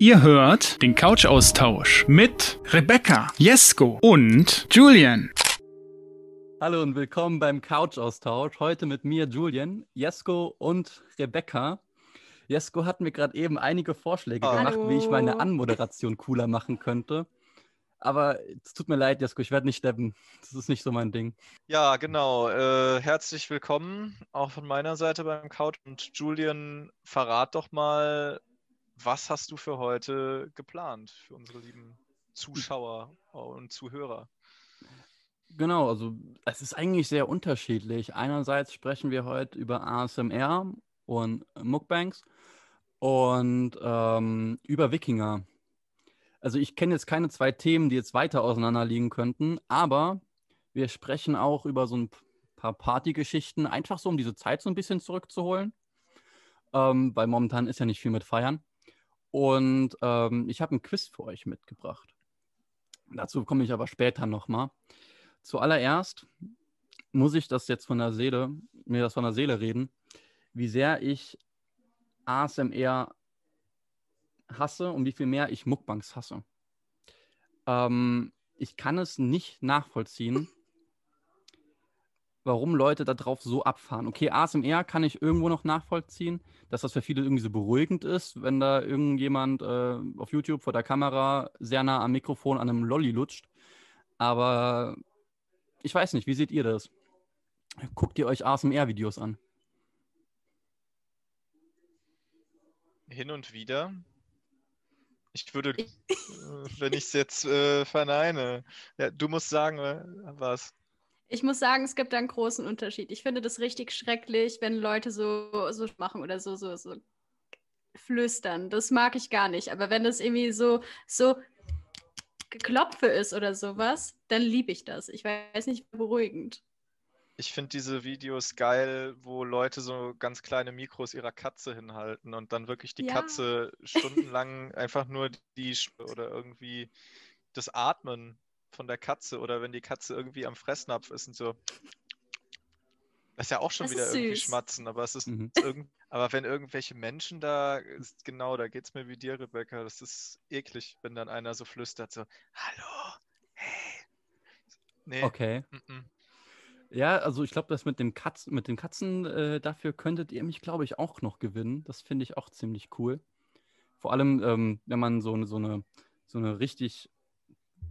Ihr hört den Couch-Austausch mit Rebecca, Jesko und Julian. Hallo und willkommen beim Couch-Austausch. Heute mit mir, Julian, Jesko und Rebecca. Jesko hat mir gerade eben einige Vorschläge Hallo. gemacht, wie ich meine Anmoderation cooler machen könnte. Aber es tut mir leid, Jesko, ich werde nicht steppen. Das ist nicht so mein Ding. Ja, genau. Äh, herzlich willkommen auch von meiner Seite beim Couch. Und Julian, verrat doch mal, was hast du für heute geplant für unsere lieben Zuschauer und Zuhörer? Genau, also es ist eigentlich sehr unterschiedlich. Einerseits sprechen wir heute über ASMR und Mukbangs und ähm, über Wikinger. Also ich kenne jetzt keine zwei Themen, die jetzt weiter auseinander liegen könnten, aber wir sprechen auch über so ein paar Partygeschichten, einfach so, um diese Zeit so ein bisschen zurückzuholen, ähm, weil momentan ist ja nicht viel mit Feiern. Und ähm, ich habe ein Quiz für euch mitgebracht. Dazu komme ich aber später nochmal. Zuallererst muss ich das jetzt von der Seele, mir das von der Seele reden, wie sehr ich ASMR hasse und wie viel mehr ich Mukbangs hasse. Ähm, ich kann es nicht nachvollziehen, warum Leute da drauf so abfahren. Okay, ASMR kann ich irgendwo noch nachvollziehen, dass das für viele irgendwie so beruhigend ist, wenn da irgendjemand äh, auf YouTube vor der Kamera sehr nah am Mikrofon an einem Lolli lutscht. Aber ich weiß nicht, wie seht ihr das? Guckt ihr euch ASMR-Videos an? Hin und wieder. Ich würde, äh, wenn ich es jetzt äh, verneine. Ja, du musst sagen, äh, was. Ich muss sagen, es gibt da einen großen Unterschied. Ich finde das richtig schrecklich, wenn Leute so, so machen oder so, so, so flüstern. Das mag ich gar nicht. Aber wenn das irgendwie so, so Geklopfe ist oder sowas, dann liebe ich das. Ich weiß nicht, beruhigend. Ich finde diese Videos geil, wo Leute so ganz kleine Mikros ihrer Katze hinhalten und dann wirklich die Ja. Katze stundenlang einfach nur die oder irgendwie das Atmen von der Katze oder wenn die Katze irgendwie am Fressnapf ist und so. Das ist ja auch schon Das wieder irgendwie süß. Schmatzen, aber es ist Mhm. irgend, aber wenn irgendwelche Menschen da, ist, genau, da geht es mir wie dir, Rebecca. Das ist eklig, wenn dann einer so flüstert, so, hallo, hey. Nee, Okay. mm-mm. Ja, also ich glaube, das mit dem Katz mit den Katzen, äh, dafür könntet ihr mich, glaube ich, auch noch gewinnen. Das finde ich auch ziemlich cool. Vor allem, ähm, wenn man so, so, eine, so eine richtig,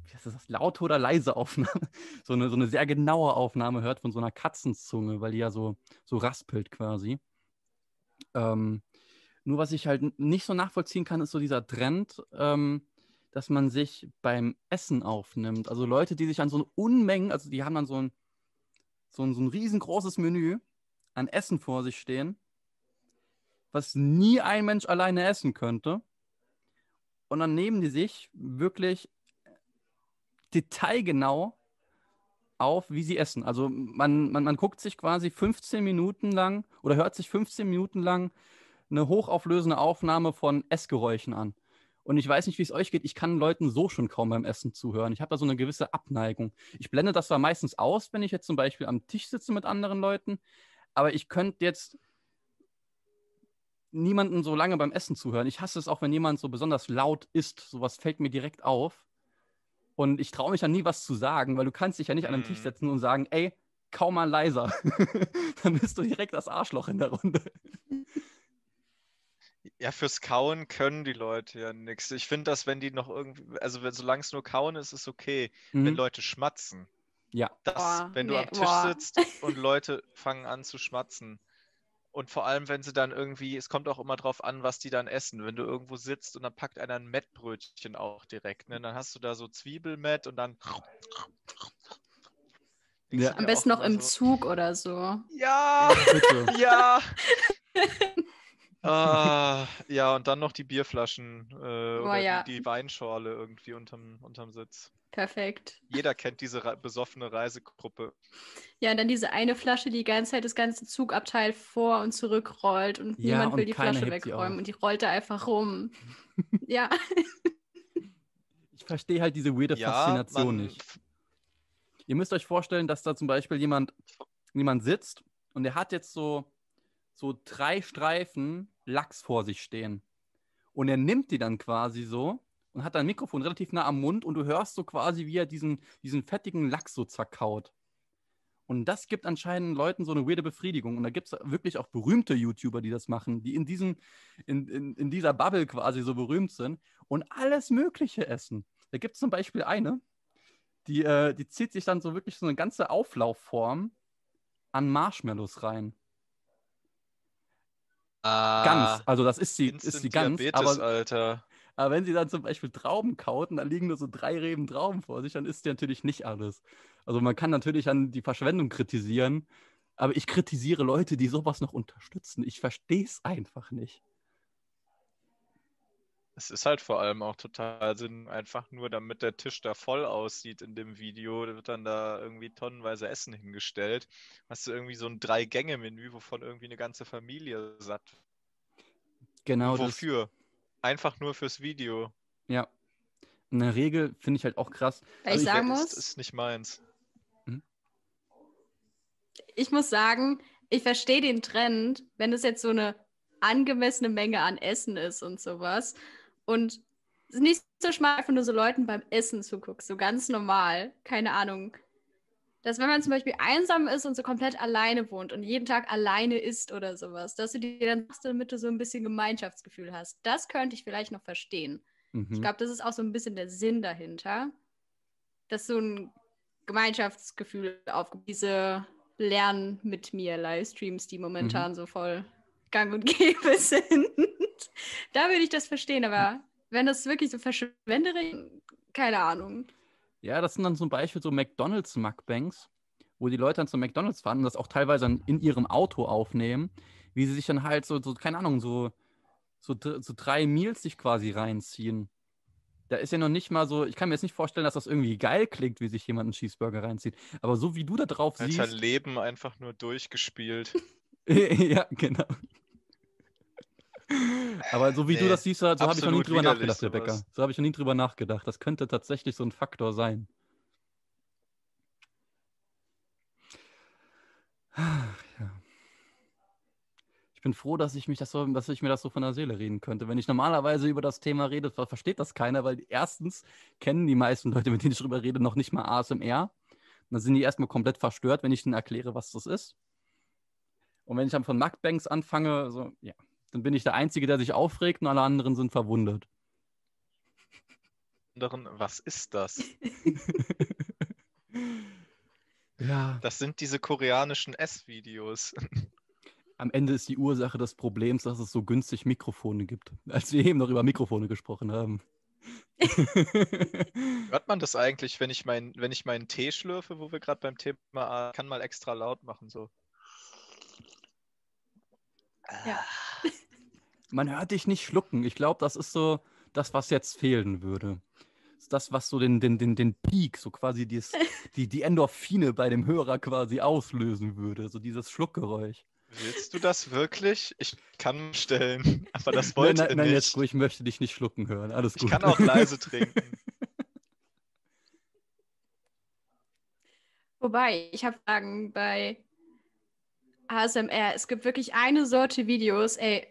wie heißt das, laute oder leise Aufnahme, so eine, so eine sehr genaue Aufnahme hört von so einer Katzenzunge, weil die ja so, so raspelt quasi. Ähm, nur was ich halt nicht so nachvollziehen kann, ist so dieser Trend, ähm, dass man sich beim Essen aufnimmt. Also Leute, die sich an so Unmengen, also die haben dann so ein, so ein, so ein riesengroßes Menü an Essen vor sich stehen, was nie ein Mensch alleine essen könnte. Und dann nehmen die sich wirklich detailgenau auf, wie sie essen. Also man, man, man guckt sich quasi 15 Minuten lang oder hört sich 15 Minuten lang eine hochauflösende Aufnahme von Essgeräuschen an. Und ich weiß nicht, wie es euch geht. Ich kann Leuten so schon kaum beim Essen zuhören. Ich habe da so eine gewisse Abneigung. Ich blende das zwar meistens aus, wenn ich jetzt zum Beispiel am Tisch sitze mit anderen Leuten, aber ich könnte jetzt niemanden so lange beim Essen zuhören. Ich hasse es auch, wenn jemand so besonders laut isst. Sowas fällt mir direkt auf. Und ich traue mich dann nie was zu sagen, weil du kannst dich ja nicht an den Tisch Mhm. setzen und sagen, ey, kaum mal leiser. dann bist du direkt das Arschloch in der Runde. Ja, fürs Kauen können die Leute ja nichts. Ich finde, dass wenn die noch irgendwie, also wenn, solange es nur Kauen ist, ist okay. Wenn Mhm. Leute schmatzen, Ja. das, Boah, wenn du nee, am Tisch boah. sitzt und Leute fangen an zu schmatzen. Und vor allem, wenn sie dann irgendwie, es kommt auch immer drauf an, was die dann essen. Wenn du irgendwo sitzt und dann packt einer ein Mettbrötchen auch direkt, ne? Dann hast du da so Zwiebelmett und dann. Ja. Am besten noch immer im so, Zug oder so. Ja! Ja! Ah, ja, und dann noch die Bierflaschen äh, oder ja. die, die Weinschorle irgendwie unterm, unterm Sitz. Perfekt. Jeder kennt diese Re besoffene Reisegruppe. Ja, und dann diese eine Flasche, die die ganze Zeit das ganze Zugabteil vor und zurück rollt und Ja, niemand will und die Flasche wegräumen auf. und die rollt da einfach rum. ja. Ich verstehe halt diese weirde Faszination man, nicht. Ihr müsst euch vorstellen, dass da zum Beispiel jemand, jemand sitzt und der hat jetzt so, so drei Streifen Lachs vor sich stehen. Und er nimmt die dann quasi so und hat ein Mikrofon relativ nah am Mund und du hörst so quasi, wie er diesen, diesen fettigen Lachs so zerkaut. Und das gibt anscheinend Leuten so eine weirde Befriedigung. Und da gibt es wirklich auch berühmte YouTuber, die das machen, die in, diesem, in, in, in dieser Bubble quasi so berühmt sind und alles Mögliche essen. Da gibt es zum Beispiel eine, die, äh, die zieht sich dann so wirklich so eine ganze Auflaufform an Marshmallows rein. Ah, Ganz. Also das ist sie, ist sie ganz. Diabetes, Aber, Alter. aber wenn sie dann zum Beispiel Trauben kaut und da liegen nur so drei Reben Trauben vor sich, dann isst sie natürlich nicht alles. Also man kann natürlich an die Verschwendung kritisieren, aber ich kritisiere Leute, die sowas noch unterstützen. Ich verstehe es einfach nicht. Es ist halt vor allem auch total Sinn, einfach nur damit der Tisch da voll aussieht in dem Video, da wird dann da irgendwie tonnenweise Essen hingestellt. Hast du irgendwie so ein Drei-Gänge-Menü, wovon irgendwie eine ganze Familie satt. Genau das. Wofür? Einfach nur fürs Video. Ja. In der Regel finde ich halt auch krass. Weil Also ich ich- sagen ist, muss, ist nicht meins. ich muss sagen, ich verstehe den Trend, wenn es jetzt so eine angemessene Menge an Essen ist und sowas. Und es ist nicht so schmal, einfach nur so Leuten beim Essen zuguckst, so ganz normal, keine Ahnung. Dass wenn man zum Beispiel einsam ist und so komplett alleine wohnt und jeden Tag alleine isst oder sowas, dass du dir dann machst, damit du so ein bisschen Gemeinschaftsgefühl hast. Das könnte ich vielleicht noch verstehen. Ich Mhm. glaube, das ist auch so ein bisschen der Sinn dahinter, dass so ein Gemeinschaftsgefühl auf diese Lernen mit mir Livestreams, die momentan so voll gang und gäbe sind. da würde ich das verstehen, aber wenn das wirklich so verschwenderisch, keine Ahnung. Ja, das sind dann zum Beispiel so McDonalds-Mukbangs, wo die Leute dann zu McDonalds fahren und das auch teilweise dann in ihrem Auto aufnehmen, wie sie sich dann halt so, so keine Ahnung, so, so, so drei Meals sich quasi reinziehen. Da ist ja noch nicht mal so, ich kann mir jetzt nicht vorstellen, dass das irgendwie geil klingt, wie sich jemand einen Cheeseburger reinzieht. Aber so wie du da drauf Alter, siehst. Leben einfach nur durchgespielt. ja, genau. Aber so wie du Nee, das siehst, so habe ich noch nie drüber nachgedacht, Rebecca. sowas. So habe ich noch nie drüber nachgedacht. Das könnte tatsächlich so ein Faktor sein. Ja. Ich bin froh, dass ich, mich das so, dass ich mir das so von der Seele reden könnte. Wenn ich normalerweise über das Thema rede, ver- versteht das keiner, weil erstens kennen die meisten Leute, mit denen ich drüber rede, noch nicht mal ASMR. Und dann sind die erstmal komplett verstört, wenn ich ihnen erkläre, was das ist. Und wenn ich dann von Mukbangs anfange, so, ja, dann bin ich der Einzige, der sich aufregt und alle anderen sind verwundert. Anderen, was ist das? ja. Das sind diese koreanischen Essvideos. Am Ende ist die Ursache des Problems, dass es so günstig Mikrofone gibt, als wir eben noch über Mikrofone gesprochen haben. Hört man das eigentlich, wenn ich, mein, wenn ich meinen Tee schlürfe, wo wir gerade beim Thema, kann mal extra laut machen, so. Ja. Man hört dich nicht schlucken. Ich glaube, das ist so das, was jetzt fehlen würde. Das ist das, was so den, den, den, den Peak, so quasi dies, die, die Endorphine bei dem Hörer quasi auslösen würde. So dieses Schluckgeräusch. Willst du das wirklich? Ich kann stellen, aber das Nein, wollte nein, nein, nicht. jetzt ruhig, ich möchte dich nicht schlucken hören. Alles ich gut. kann auch leise trinken. Wobei, ich habe Fragen bei ASMR. Es gibt wirklich eine Sorte Videos, ey.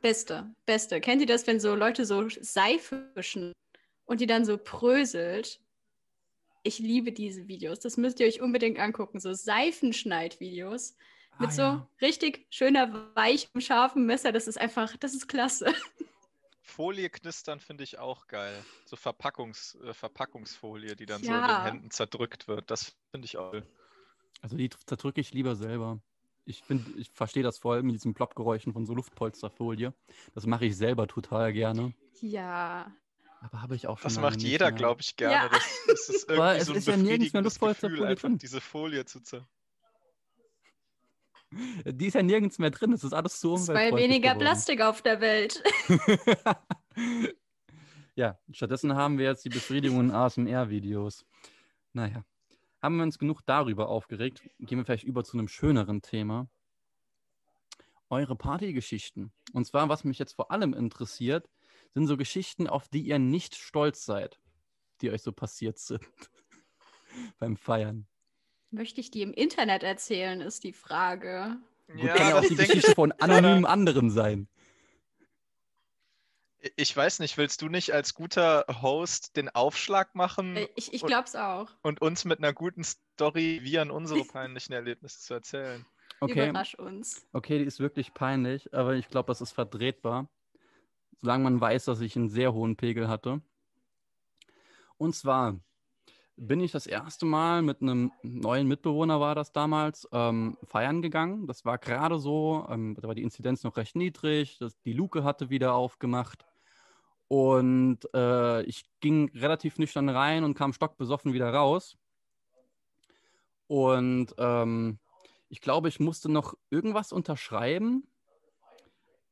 Beste, beste. Kennt ihr das, wenn so Leute so Seife fischen und die dann so pröselt? Ich liebe diese Videos. Das müsst ihr euch unbedingt angucken. So Seifenschneid-Videos mit Ah, so ja. richtig schöner, weichem, scharfem Messer. Das ist einfach, das ist klasse. Folie knistern finde ich auch geil. So Verpackungs, äh, Verpackungsfolie, die dann so in Ja. den Händen zerdrückt wird. Das finde ich auch. Also die zerdrücke ich lieber selber. Ich finde, ich verstehe das vor allem mit diesen Ploppgeräuschen von so Luftpolsterfolie. Das mache ich selber total gerne. Ja. Aber habe ich auch schon. Das macht jeder, glaube ich, gerne. Ja. Das, das ist irgendwie Aber es so ein ist ja nirgends mehr Gefühl, Luftpolsterfolie drin. diese Folie zu zer... Die ist ja nirgends mehr drin. Es ist alles so Es weil umweltfreundlich weniger geworden. Plastik auf der Welt. ja, stattdessen haben wir jetzt die Befriedigung in ASMR-Videos. Naja, haben wir uns genug darüber aufgeregt. Gehen wir vielleicht über zu einem schöneren Thema. Eure Partygeschichten. Und zwar, was mich jetzt vor allem interessiert, sind so Geschichten, auf die ihr nicht stolz seid, die euch so passiert sind beim Feiern. Möchte ich die im Internet erzählen, ist die Frage. Gut, kann ja auch das die denke Geschichte ich- von anonymen anderen sein. Ich weiß nicht, willst du nicht als guter Host den Aufschlag machen Äh, Ich, ich glaube es auch. und uns mit einer guten Story wie an unsere peinlichen Erlebnisse zu erzählen? Okay, Überrasch uns. okay, die ist wirklich peinlich, aber ich glaube, das ist verdrehtbar. Solange man weiß, dass ich einen sehr hohen Pegel hatte. Und zwar bin ich das erste Mal mit einem neuen Mitbewohner, war das damals, ähm, feiern gegangen. Das war gerade so, ähm, da war die Inzidenz noch recht niedrig, das, die Luke hatte wieder aufgemacht. Und äh, ich ging relativ nüchtern rein und kam stockbesoffen wieder raus. Und ähm, ich glaube, ich musste noch irgendwas unterschreiben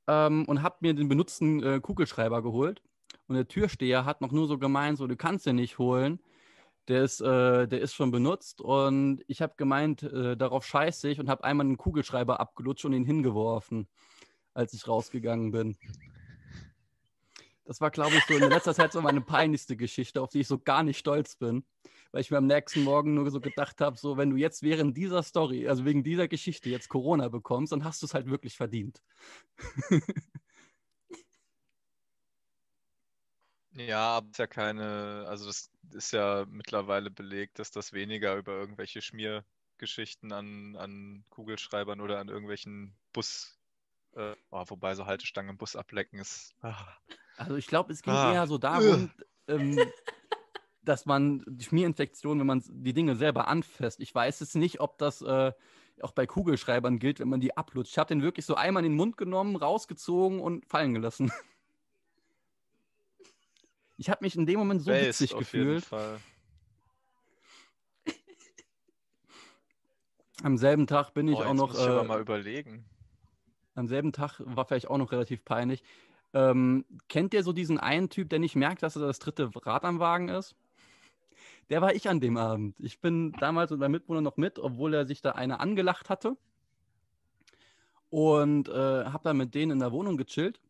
ähm, und habe mir den benutzten äh, Kugelschreiber geholt. Und der Türsteher hat noch nur so gemeint, so, du kannst den nicht holen. Der ist, äh, der ist schon benutzt. Und ich habe gemeint, äh, darauf scheiße ich und habe einmal den Kugelschreiber abgelutscht und ihn hingeworfen, als ich rausgegangen bin. Das war, glaube ich, so in letzter Zeit so meine peinlichste Geschichte, auf die ich so gar nicht stolz bin. Weil ich mir am nächsten Morgen nur so gedacht habe, so, wenn du jetzt während dieser Story, also wegen dieser Geschichte jetzt Corona bekommst, dann hast du es halt wirklich verdient. Ja, aber es ist ja keine, also das ist ja mittlerweile belegt, dass das weniger über irgendwelche Schmiergeschichten an, an Kugelschreibern oder an irgendwelchen Bus, äh, oh, wobei so Haltestangen im Bus ablecken ist. Ah. Also ich glaube, es ging Ah. eher so darum, ähm, dass man die Schmierinfektion, wenn man die Dinge selber anfasst. Ich weiß jetzt nicht, ob das äh, auch bei Kugelschreibern gilt, wenn man die ablutscht. Ich habe den wirklich so einmal in den Mund genommen, rausgezogen und fallen gelassen. Ich habe mich in dem Moment so Based witzig auf jeden gefühlt. Fall. Am selben Tag bin ich Oh, auch noch. muss ich aber äh, mal überlegen. Am selben Tag war vielleicht auch noch relativ peinlich. Ähm, kennt ihr so diesen einen Typ, der nicht merkt, dass er das dritte Rad am Wagen ist? Der war ich an dem Abend. Ich bin damals mit meinem Mitbewohner noch mit, obwohl er sich da eine angelacht hatte. Und äh, habe dann mit denen in der Wohnung gechillt.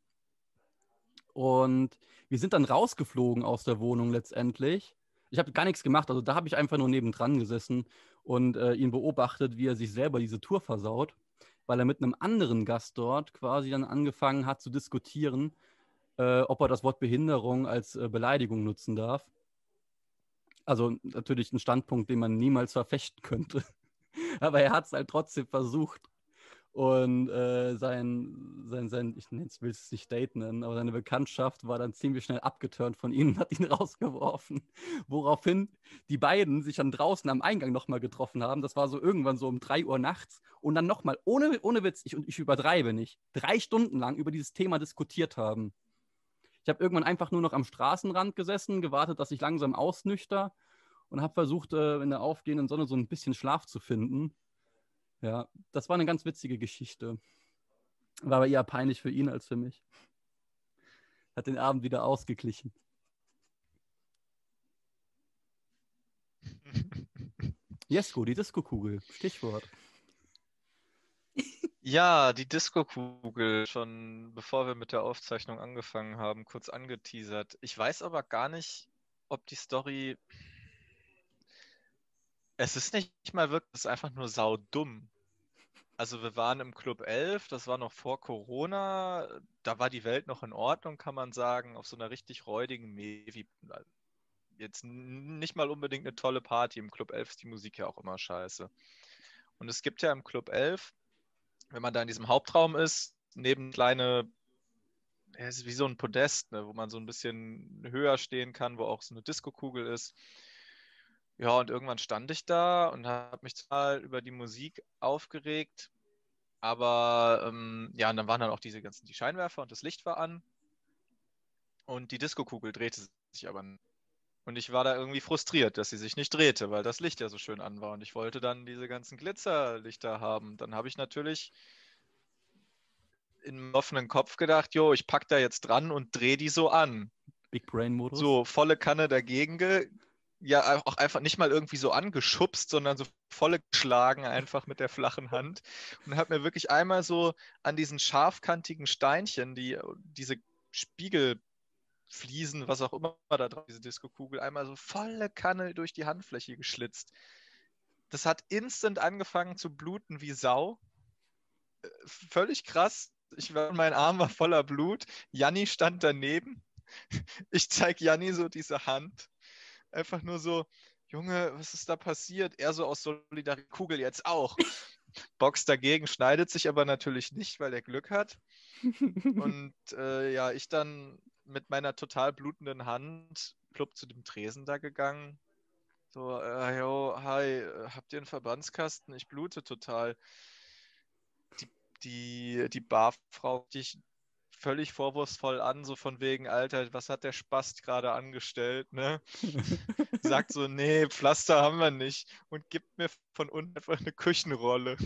Und wir sind dann rausgeflogen aus der Wohnung letztendlich. Ich habe gar nichts gemacht, also da habe ich einfach nur nebendran gesessen und äh, ihn beobachtet, wie er sich selber diese Tour versaut weil er mit einem anderen Gast dort quasi dann angefangen hat zu diskutieren, äh, ob er das Wort Behinderung als äh, Beleidigung nutzen darf. Also natürlich ein Standpunkt, den man niemals verfechten könnte. Aber er hat es halt trotzdem versucht. Und äh, sein, sein, sein, ich will es nicht Date nennen, aber seine Bekanntschaft war dann ziemlich schnell abgeturnt von ihm und hat ihn rausgeworfen. Woraufhin die beiden sich dann draußen am Eingang nochmal getroffen haben. Das war so irgendwann so um 3 Uhr nachts. Und dann nochmal, ohne, ohne Witz, ich, ich übertreibe nicht, drei Stunden lang über dieses Thema diskutiert haben. Ich habe irgendwann einfach nur noch am Straßenrand gesessen, gewartet, dass ich langsam ausnüchter und habe versucht, äh, in der aufgehenden Sonne so ein bisschen Schlaf zu finden. Ja, das war eine ganz witzige Geschichte. War aber eher peinlich für ihn als für mich. Hat den Abend wieder ausgeglichen. Jesko, die Disco-Kugel. Stichwort. Ja, die Disco-Kugel, schon bevor wir mit der Aufzeichnung angefangen haben, kurz angeteasert. Ich weiß aber gar nicht, ob die Story. Es ist nicht mal wirklich, es ist einfach nur saudumm. Also wir waren im Club 11, das war noch vor Corona, da war die Welt noch in Ordnung, kann man sagen, auf so einer richtig räudigen Mevi. Jetzt nicht mal unbedingt eine tolle Party. Im Club 11 ist die Musik ja auch immer scheiße. Und es gibt ja im Club 11, wenn man da in diesem Hauptraum ist, neben kleine, es ist wie so ein Podest, ne, wo man so ein bisschen höher stehen kann, wo auch so eine Diskokugel ist. Ja, und irgendwann stand ich da und habe mich total über die Musik aufgeregt. Aber ähm, ja, und dann waren dann auch diese ganzen die Scheinwerfer und das Licht war an. Und die Diskokugel drehte sich aber nicht. Und ich war da irgendwie frustriert, dass sie sich nicht drehte, weil das Licht ja so schön an war. Und ich wollte dann diese ganzen Glitzerlichter haben. Dann habe ich natürlich im offenen Kopf gedacht, jo, ich pack da jetzt dran und drehe die so an. Big Brain-Modus. So, volle Kanne dagegen, ge ja, auch einfach nicht mal irgendwie so angeschubst, sondern so volle geschlagen einfach mit der flachen Hand. Und habe mir wirklich einmal so an diesen scharfkantigen Steinchen, die diese Spiegelfliesen, was auch immer da drauf, diese Diskokugel, einmal so volle Kanne durch die Handfläche geschlitzt. Das hat instant angefangen zu bluten wie Sau. Äh, Völlig krass. ich war, mein Arm war voller Blut. Janni stand daneben. Ich zeige Janni so diese Hand. Einfach nur so, Junge, was ist da passiert? Er so aus Solidarität, Kugel jetzt auch. Box dagegen, schneidet sich aber natürlich nicht, weil er Glück hat. Und äh, ja, ich dann mit meiner total blutenden Hand plupp zu dem Tresen da gegangen. So, äh, yo, hi, habt ihr einen Verbandskasten? Ich blute total. Die, die, die Barfrau, die ich völlig vorwurfsvoll an, so von wegen, Alter, was hat der Spast gerade angestellt, ne? Sagt so, nee, Pflaster haben wir nicht und gibt mir von unten einfach eine Küchenrolle.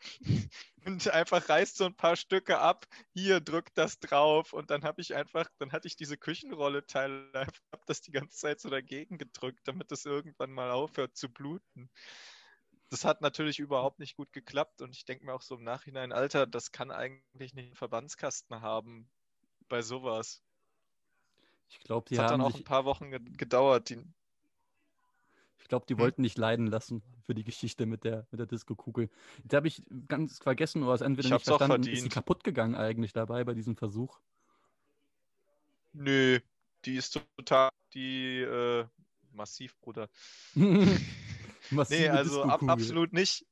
und einfach reißt so ein paar Stücke ab, hier drückt das drauf und dann habe ich einfach, dann hatte ich diese Küchenrolle-Teile, habe das die ganze Zeit so dagegen gedrückt, damit das irgendwann mal aufhört zu bluten das hat natürlich überhaupt nicht gut geklappt und ich denke mir auch so im Nachhinein, Alter, das kann eigentlich nicht einen Verbandskasten haben bei sowas. Ich glaube, die das hat dann auch ein paar Wochen ge gedauert. Die, ich glaube, die Hm. wollten nicht leiden lassen für die Geschichte mit der, mit der Disco-Kugel. Da habe ich ganz vergessen oder es entweder Ich nicht verstanden, ist die kaputt gegangen eigentlich dabei bei diesem Versuch. nö, die ist total, die äh, massiv, Bruder. Massive Nee, also ab, absolut nicht.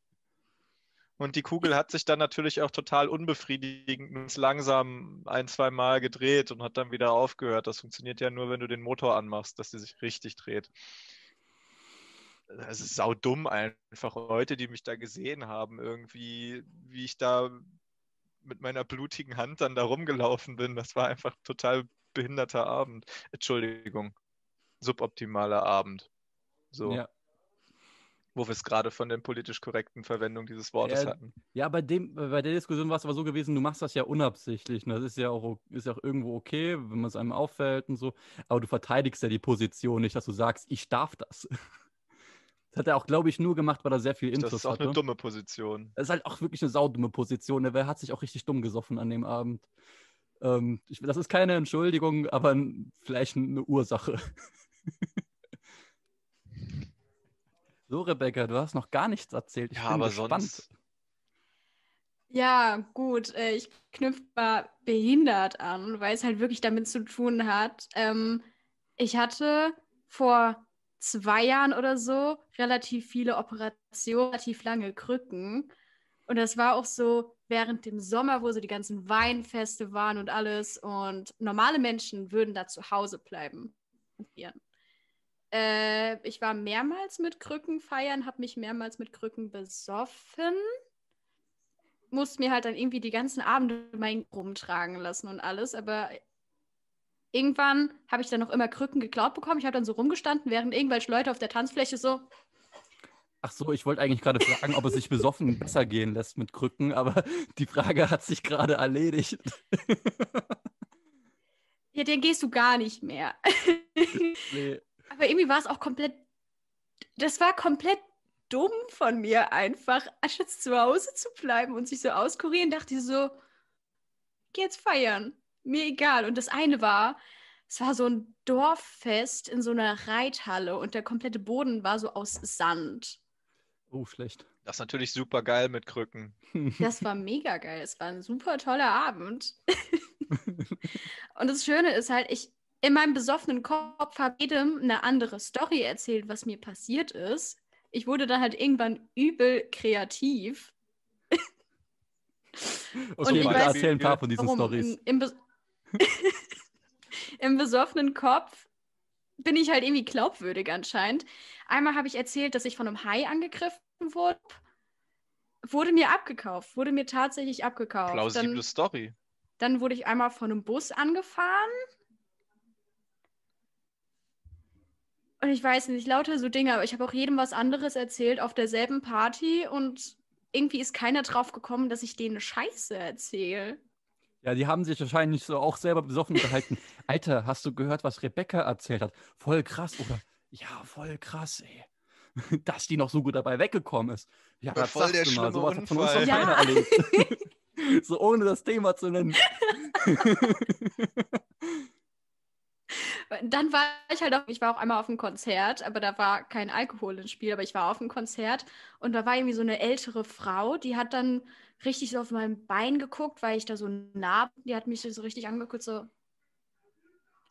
Und die Kugel hat sich dann natürlich auch total unbefriedigend langsam ein, zwei Mal gedreht und hat dann wieder aufgehört. Das funktioniert ja nur, wenn du den Motor anmachst, dass die sich richtig dreht. Es ist saudumm einfach. Leute, die mich da gesehen haben, irgendwie, wie ich da mit meiner blutigen Hand dann da rumgelaufen bin. Das war einfach total behinderter Abend. Entschuldigung. Suboptimaler Abend. So Ja. Wo wir es gerade von der politisch korrekten Verwendung dieses Wortes Ja, hatten. Ja, bei dem, bei der Diskussion war es aber so gewesen, du machst das ja unabsichtlich. Ne? Das ist ja auch, ist ja auch irgendwo okay, wenn man es einem auffällt und so. Aber du verteidigst ja die Position nicht, dass du sagst, ich darf das. Das hat er auch, glaube ich, nur gemacht, weil er sehr viel Das Infos ist auch hatte. eine dumme Position. Das ist halt auch wirklich eine saudumme Position. ne? Der hat sich auch richtig dumm gesoffen an dem Abend. Ähm, ich, das ist keine Entschuldigung, aber vielleicht eine Ursache. so, Rebecca, du hast noch gar nichts erzählt. Ich Ja, bin aber gespannt. sonst. Ja, gut, äh, ich knüpfe mal behindert an, weil es halt wirklich damit zu tun hat. Ähm, ich hatte vor zwei Jahren oder so relativ viele Operationen, relativ lange Krücken. Und das war auch so während dem Sommer, wo so die ganzen Weinfeste waren und alles. Und normale Menschen würden da zu Hause bleiben. Äh, ich war mehrmals mit Krücken feiern, habe mich mehrmals mit Krücken besoffen musste mir halt dann irgendwie die ganzen Abende mein rumtragen lassen und alles, aber irgendwann habe ich dann noch immer Krücken geklaut bekommen. Ich habe dann so rumgestanden, während irgendwelche Leute auf der Tanzfläche so, Ach so, ich wollte eigentlich gerade fragen, ob es sich besoffen besser gehen lässt mit Krücken, aber die Frage hat sich gerade erledigt. ja, den gehst du gar nicht mehr. nee. Aber irgendwie war es auch komplett, das war komplett dumm von mir einfach, anstatt zu Hause zu bleiben und sich so auskurieren, dachte ich so, geh jetzt feiern, mir egal. Und das eine war, es war so ein Dorffest in so einer Reithalle und der komplette Boden war so aus Sand. Oh, schlecht. Das ist natürlich super geil mit Krücken. Das war mega geil. Es war ein super toller Abend. und das Schöne ist halt, ich in meinem besoffenen Kopf habe jedem eine andere Story erzählt, was mir passiert ist. Ich wurde dann halt irgendwann übel kreativ. Okay, weiß- erzähl ein paar von diesen? Stories. Im, im, Im besoffenen Kopf bin ich halt irgendwie glaubwürdig anscheinend. Einmal habe ich erzählt, dass ich von einem Hai angegriffen wurde. Wurde mir abgekauft, wurde mir tatsächlich abgekauft. Plausible Dann, Story. dann wurde ich einmal von einem Bus angefahren. Und ich weiß nicht, lauter so Dinge, aber ich habe auch jedem was anderes erzählt auf derselben Party und irgendwie ist keiner drauf gekommen, dass ich denen Scheiße erzähle. Ja, die haben sich wahrscheinlich so auch selber besoffen unterhalten. Alter, hast du gehört, was Rebecca erzählt hat? Voll krass, oder? Ja, voll krass, ey. Dass die noch so gut dabei weggekommen ist. Ja, Voll das der sagst du mal. Sowas hat von uns noch Unfall. keiner Ja. erlebt. so ohne das Thema zu nennen. Dann war ich halt auch, ich war auch einmal auf einem Konzert, aber da war kein Alkohol im Spiel, aber ich war auf einem Konzert und da war irgendwie so eine ältere Frau, die hat dann richtig so auf mein Bein geguckt, weil ich da so nah, die hat mich so richtig angeguckt, so,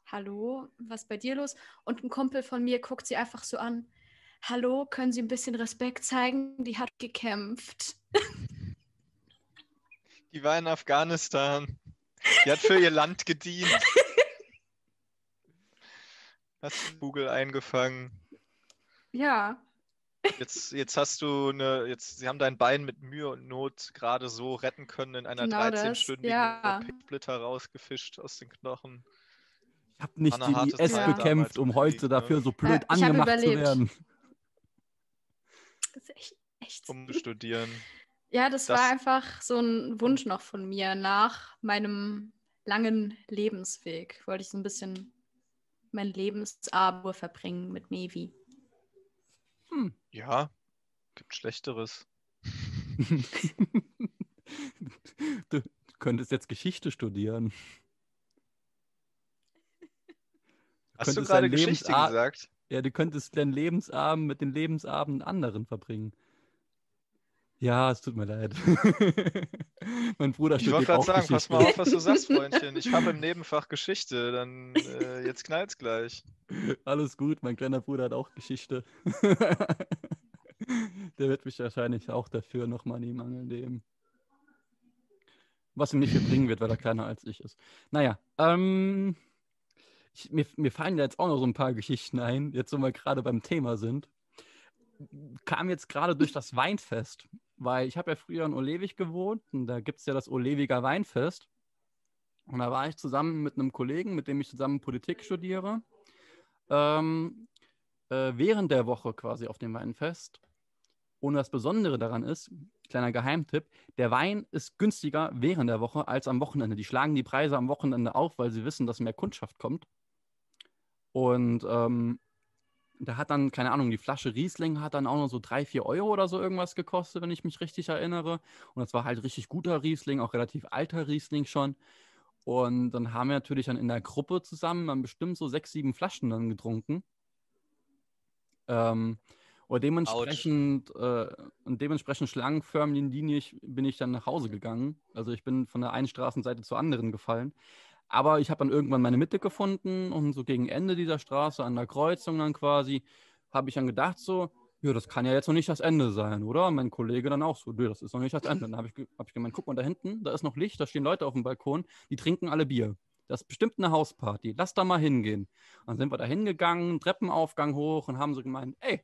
hallo, was ist bei dir los? Und ein Kumpel von mir guckt sie einfach so an, hallo, können Sie ein bisschen Respekt zeigen? Die hat gekämpft. Die war in Afghanistan. Die hat für ihr Land gedient. Hast Google eingefangen. Ja. Jetzt, jetzt hast du eine, jetzt, sie haben dein Bein mit Mühe und Not gerade so retten können in einer Genau das, 13-stündigen ja. Splitter rausgefischt aus den Knochen. Ich habe nicht harte IS bekämpft, um heute ne? dafür so blöd hab angemacht zu überlebt. werden. Das ist echt, echt. Um zu studieren. Ja, das, Das- war einfach so ein Wunsch noch von mir. Nach meinem langen Lebensweg wollte ich so ein bisschen mein Lebensabend verbringen mit Nevi. Ja, gibt Schlechteres. du könntest jetzt Geschichte studieren. Hast du gerade Geschichte Lebensab- gesagt? Ja, du könntest deinen Lebensabend mit den Lebensabenden anderen verbringen. Ja, es tut mir leid. mein Bruder Ich wollte studiert gerade sagen, Geschichte. pass mal auf, was du sagst, Freundchen. Ich habe im Nebenfach Geschichte, dann äh, jetzt knallt's gleich. Alles gut, mein kleiner Bruder hat auch Geschichte. Der wird mich wahrscheinlich auch dafür nochmal in die Mangel nehmen. Was ihm nicht viel bringen wird, weil er kleiner als ich ist. Naja, ähm, ich, mir, mir fallen jetzt auch noch so ein paar Geschichten ein, jetzt wo wir gerade beim Thema sind. Kam jetzt gerade durch das Weinfest, weil ich habe ja früher in Olewig gewohnt und da gibt es ja das Olewiger Weinfest. Und da war ich zusammen mit einem Kollegen, mit dem ich zusammen Politik studiere ähm, äh, während der Woche quasi auf dem Weinfest. Und das Besondere daran ist, kleiner Geheimtipp, der Wein ist günstiger während der Woche als am Wochenende. Die schlagen die Preise am Wochenende auf, weil sie wissen, dass mehr Kundschaft kommt. Und ähm, da hat dann, keine Ahnung, die Flasche Riesling hat dann auch noch so drei, vier Euro oder so irgendwas gekostet, wenn ich mich richtig erinnere. Und das war halt richtig guter Riesling, auch relativ alter Riesling schon. Und dann haben wir natürlich dann in der Gruppe zusammen dann bestimmt so sechs, sieben Flaschen dann getrunken. Ähm, und dementsprechend, äh, und dementsprechend schlangenförmig bin ich dann nach Hause gegangen. Also ich bin von der einen Straßenseite zur anderen gefallen. Aber ich habe dann irgendwann meine Mitte gefunden und so gegen Ende dieser Straße an der Kreuzung dann quasi, habe ich dann gedacht so, ja, das kann ja jetzt noch nicht das Ende sein, oder? Mein Kollege dann auch so, nö, das ist noch nicht das Ende. Dann habe ich, hab ich gemeint, guck mal da hinten, da ist noch Licht, da stehen Leute auf dem Balkon, die trinken alle Bier. Das ist bestimmt eine Hausparty, lass da mal hingehen. Dann sind wir da hingegangen, Treppenaufgang hoch und haben so gemeint, ey,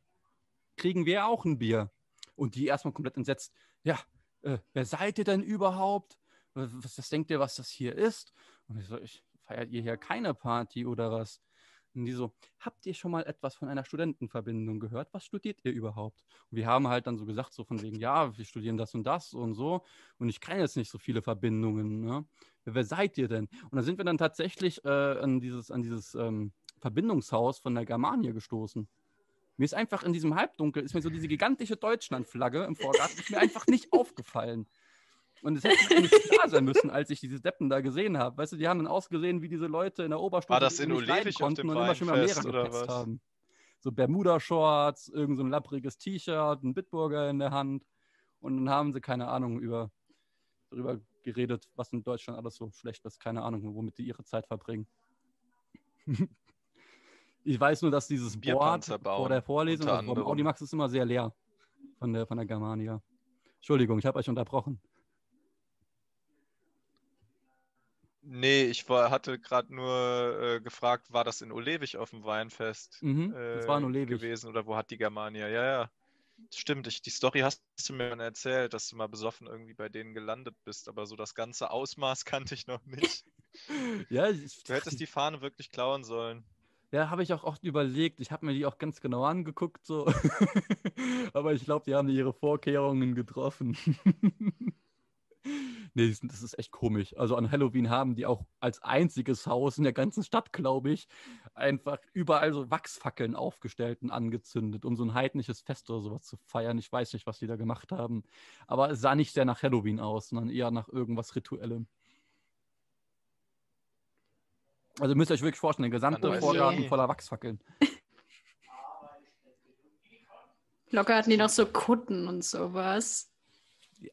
kriegen wir auch ein Bier? Und die erstmal komplett entsetzt, ja, äh, wer seid ihr denn überhaupt? Was, was denkt ihr, was das hier ist? Und ich so, ich feiert ihr hier keine Party oder was? Und die so, habt ihr schon mal etwas von einer Studentenverbindung gehört? Was studiert ihr überhaupt? Und wir haben halt dann so gesagt, so von wegen, ja, wir studieren das und das und so. Und ich kenne jetzt nicht so viele Verbindungen. Ne? Wer seid ihr denn? Und da sind wir dann tatsächlich äh, an dieses, an dieses ähm, Verbindungshaus von der Germania gestoßen. Mir ist einfach in diesem Halbdunkel, ist mir so diese gigantische Deutschlandflagge im Vorgarten, ist mir einfach nicht aufgefallen. Und es hätte eigentlich klar sein müssen, als ich diese Deppen da gesehen habe. Weißt du, die haben dann ausgesehen wie diese Leute in der Oberstufe, War das in auf konnten dem und immer schon am Lehrer gepetzt haben. So Bermuda-Shorts, irgend so ein lappriges T-Shirt, ein Bitburger in der Hand. Und dann haben sie, keine Ahnung, über, darüber geredet, was in Deutschland alles so schlecht ist. Keine Ahnung, womit die ihre Zeit verbringen. ich weiß nur, dass dieses Board vor der Vorlesung, also vom anderem. Audimax ist immer sehr leer von der, von der Germania. Entschuldigung, ich habe euch unterbrochen. Nee, ich war, hatte gerade nur äh, gefragt, war das in Olewig auf dem Weinfest Mhm, das war in äh, Olewig. gewesen oder wo hat die Germania? Ja, ja. Stimmt, ich, die Story hast du mir schon erzählt, dass du mal besoffen irgendwie bei denen gelandet bist, aber so das ganze Ausmaß kannte ich noch nicht. Ja, ich, Du hättest die Fahne wirklich klauen sollen. Ja, habe ich auch oft überlegt. Ich habe mir die auch ganz genau angeguckt, so. Aber ich glaube, die haben ihre Vorkehrungen getroffen. Nee, das- ist echt komisch. Also an Halloween haben die auch als einziges Haus in der ganzen Stadt, glaube ich, einfach überall so Wachsfackeln aufgestellt und angezündet, um so ein heidnisches Fest oder sowas zu feiern. Ich weiß nicht, was die da gemacht haben. Aber es sah nicht sehr nach Halloween aus, sondern eher nach irgendwas Rituellem. Also müsst ihr euch wirklich vorstellen, der gesamte weiß Vorgarten voller Wachsfackeln. Locker hatten die noch so Kutten und sowas.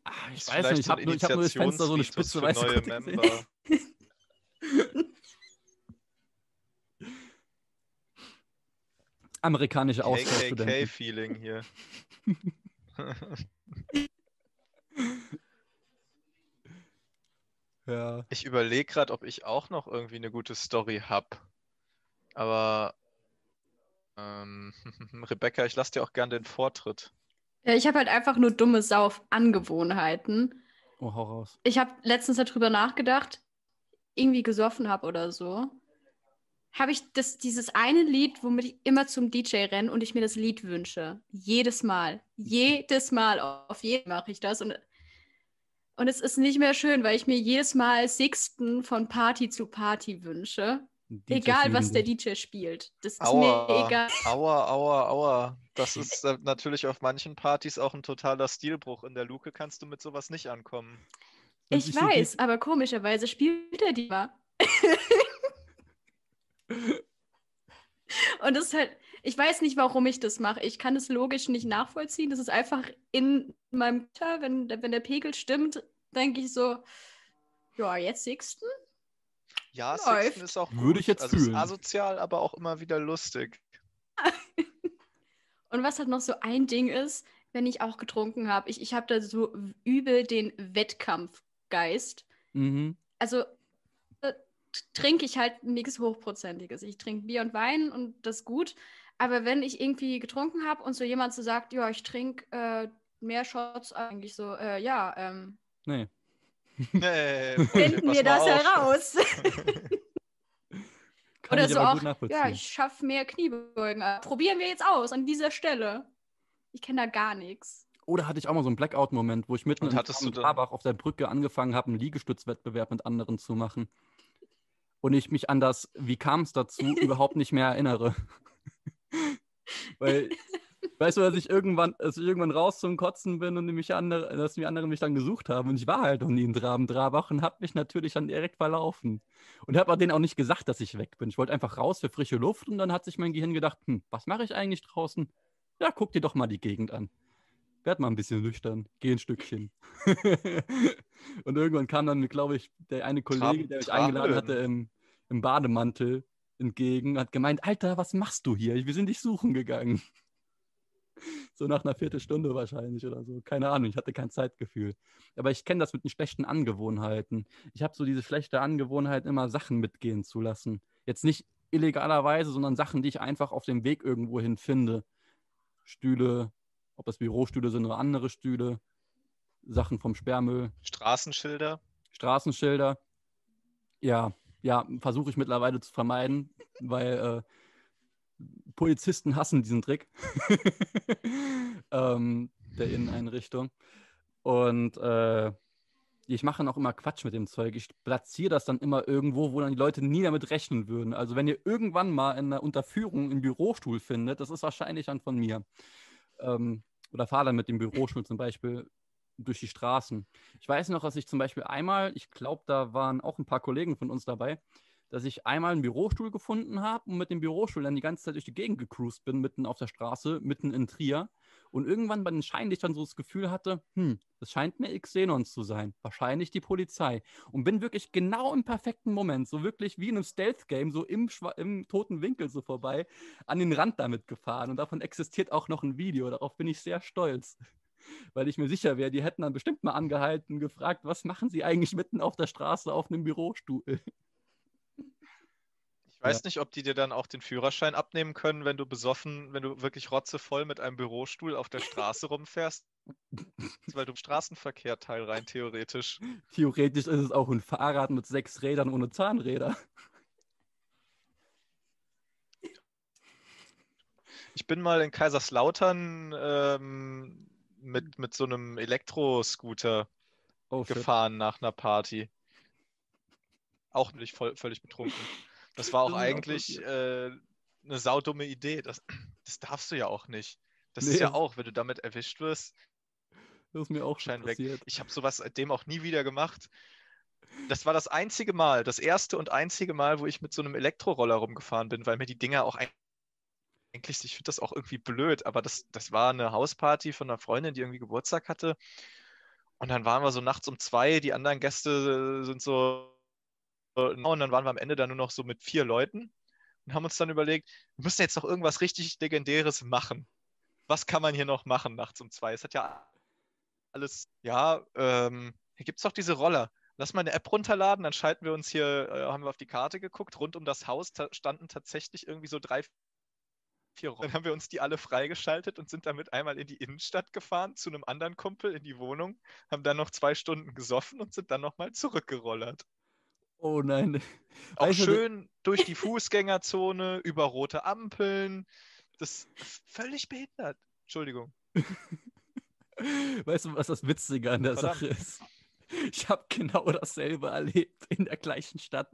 Ah, ich weiß nicht, ich habe nur, ich hab nur das Fenster so eine spitze weiße neue. Member. Amerikanische Austauschstudenten. KKK-Feeling hier. Ja. Ich überlege gerade, ob ich auch noch irgendwie eine gute Story habe. Aber ähm, Rebecca, ich lasse dir auch gern den Vortritt. Ja, ich habe halt einfach nur dumme Sauf-Angewohnheiten. Oh, hau raus. Ich habe letztens darüber nachgedacht, irgendwie gesoffen habe oder so. Habe ich das, dieses eine Lied, womit ich immer zum DJ renne und ich mir das Lied wünsche. Jedes Mal. Jedes Mal. Auf jeden mache ich das. Und, und es ist nicht mehr schön, weil ich mir jedes Mal Sixten von Party zu Party wünsche. DJ egal, was der. DJ spielt. Das ist mir Aua, egal. aua, aua, aua. Das ist äh, natürlich auf manchen Partys auch ein totaler Stilbruch. In der Luke kannst du mit sowas nicht ankommen. Wenn Ich sich so weiß, aber komischerweise spielt er die mal. Und das ist halt, ich weiß nicht, warum ich das mache. Ich kann es logisch nicht nachvollziehen. Das ist einfach in meinem Mutter, wenn, wenn der Pegel stimmt, denke ich so, ja, jetzt Sixten? Ja, Läuft. Sixten ist auch gut. Würde ich jetzt also fühlen. Ist asozial, aber auch immer wieder lustig. Und was halt noch so ein Ding ist, wenn ich auch getrunken habe, ich, ich habe da so übel den Wettkampfgeist. Mhm. also äh, trinke ich halt nichts Hochprozentiges. Ich trinke Bier und Wein und das ist gut. Aber wenn ich irgendwie getrunken habe und so jemand so sagt, ja, ich trinke äh, mehr Shots, eigentlich so, äh, ja, ähm, Nee. Nee, finden wir das auf. heraus. Oder ich so auch, ja, ich schaffe mehr Kniebeugen. Äh, Probieren wir jetzt aus an dieser Stelle. Ich kenne da gar nichts. Oder hatte ich auch mal so einen Blackout-Moment, wo ich mitten Und in Trabach auf der Brücke angefangen habe, einen Liegestützwettbewerb mit anderen zu machen. Und ich mich an das, wie kam es dazu, überhaupt nicht mehr erinnere. Weil, weißt du, dass ich irgendwann, dass ich irgendwann raus zum Kotzen bin und mich andere, dass die anderen mich dann gesucht haben. Und ich war halt noch nie in Traben-Trabach und habe mich natürlich dann direkt verlaufen. Und habe auch denen auch nicht gesagt, dass ich weg bin. Ich wollte einfach raus für frische Luft und dann hat sich mein Gehirn gedacht, hm, was mache ich eigentlich draußen? Ja, guck dir doch mal die Gegend an. Werd mal ein bisschen nüchtern, geh ein Stückchen. und irgendwann kam dann, glaube ich, der eine Kollege, der mich eingeladen hatte, im, im Bademantel entgegen, hat gemeint, Alter, was machst du hier? Wir sind dich suchen gegangen. So nach einer Viertelstunde wahrscheinlich oder so. Keine Ahnung, ich hatte kein Zeitgefühl. Aber ich kenne das mit den schlechten Angewohnheiten. Ich habe so diese schlechte Angewohnheit, immer Sachen mitgehen zu lassen. Jetzt nicht illegalerweise, sondern Sachen, die ich einfach auf dem Weg irgendwo hin finde. Stühle, ob das Bürostühle sind oder andere Stühle, Sachen vom Sperrmüll, Straßenschilder. Straßenschilder. Ja, ja, versuche ich mittlerweile zu vermeiden, weil äh, Polizisten hassen diesen Trick ähm, der Inneneinrichtung. Und äh, ich mache dann auch immer Quatsch mit dem Zeug. Ich platziere das dann immer irgendwo, wo dann die Leute nie damit rechnen würden. Also wenn ihr irgendwann mal in einer Unterführung einen Bürostuhl findet, das ist wahrscheinlich dann von mir. Ähm, oder fahre dann mit dem Bürostuhl zum Beispiel durch die Straßen. Ich weiß noch, dass ich zum Beispiel einmal, ich glaube, da waren auch ein paar Kollegen von uns dabei, dass ich einmal einen Bürostuhl gefunden habe und mit dem Bürostuhl dann die ganze Zeit durch die Gegend gecruised bin, mitten auf der Straße, mitten in Trier. Und irgendwann bei den Scheinlichtern so das Gefühl hatte, hm, das scheint mir Xenons zu sein. Wahrscheinlich die Polizei. Und bin wirklich genau im perfekten Moment, so wirklich wie in einem Stealth-Game, so im, im toten Winkel so vorbei, an den Rand damit gefahren. Und davon existiert auch noch ein Video. Darauf bin ich sehr stolz. Weil ich mir sicher wäre, die hätten dann bestimmt mal angehalten gefragt, was machen sie eigentlich mitten auf der Straße auf einem Bürostuhl? Ich weiß nicht, ob die dir dann auch den Führerschein abnehmen können, wenn du besoffen, wenn du wirklich rotzevoll mit einem Bürostuhl auf der Straße rumfährst, weil du im Straßenverkehr teil rein theoretisch. Theoretisch ist es auch ein Fahrrad mit sechs Rädern ohne Zahnräder. Ich bin mal in Kaiserslautern ähm, mit, mit so einem Elektroscooter Oh, gefahren nach einer Party. Auch nicht voll, völlig betrunken. Das war auch Das auch eigentlich äh, eine saudumme Idee. Das, das darfst du ja auch nicht. Das Nee, ist ja auch, wenn du damit erwischt wirst, Das ist mir auch schon Schein weg. passiert. Ich habe sowas seitdem auch nie wieder gemacht. das war das einzige Mal, das erste und einzige Mal, wo ich mit so einem Elektroroller rumgefahren bin, weil mir die Dinger auch eigentlich, ich finde das auch irgendwie blöd, aber das, das war eine Hausparty von einer Freundin, die irgendwie Geburtstag hatte. Und dann waren wir so nachts um zwei, die anderen Gäste sind so, und dann waren wir am Ende dann nur noch so mit vier Leuten und haben uns dann überlegt, wir müssen jetzt noch irgendwas richtig Legendäres machen. Was kann man hier noch machen nachts um zwei? Es hat ja alles, ja, ähm, hier gibt es doch diese Roller. Lass mal eine App runterladen, dann schalten wir uns hier, äh, haben wir auf die Karte geguckt, rund um das Haus ta- standen tatsächlich irgendwie so drei, vier Roller. Dann haben wir uns die alle freigeschaltet und sind damit einmal in die Innenstadt gefahren, zu einem anderen Kumpel in die Wohnung, haben dann noch zwei Stunden gesoffen und sind dann nochmal zurückgerollert. Oh nein. Auch Weißt du, schön durch die Fußgängerzone, über rote Ampeln. Das ist völlig behindert. Entschuldigung. Weißt du, was das Witzige an der Verdammt. Sache ist? Ich habe genau dasselbe erlebt in der gleichen Stadt.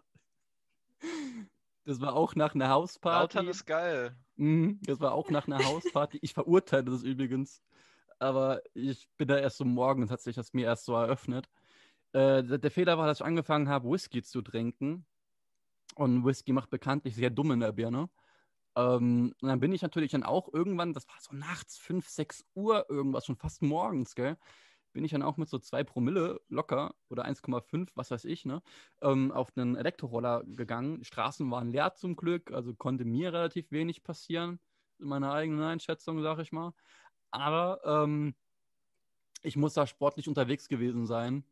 Das war auch nach einer Hausparty. Lautern ist geil. Mhm, das war auch nach einer Hausparty. Ich verurteile das übrigens. Aber ich bin da erst so morgens, hat sich das mir erst so eröffnet. Äh, der, Fehler war, dass ich angefangen habe, Whisky zu trinken. Und Whisky macht bekanntlich sehr dumm in der Birne. Ähm, und dann bin ich natürlich dann auch irgendwann, das war so nachts 5, 6 Uhr irgendwas, schon fast morgens, gell? Bin ich dann auch mit so 2 Promille locker oder 1,5, was weiß ich, ne? Ähm, auf einen Elektroroller gegangen. Die Straßen waren leer zum Glück, also konnte mir relativ wenig passieren, in meiner eigenen Einschätzung, sag ich mal. Aber ähm, ich muss da sportlich unterwegs gewesen sein,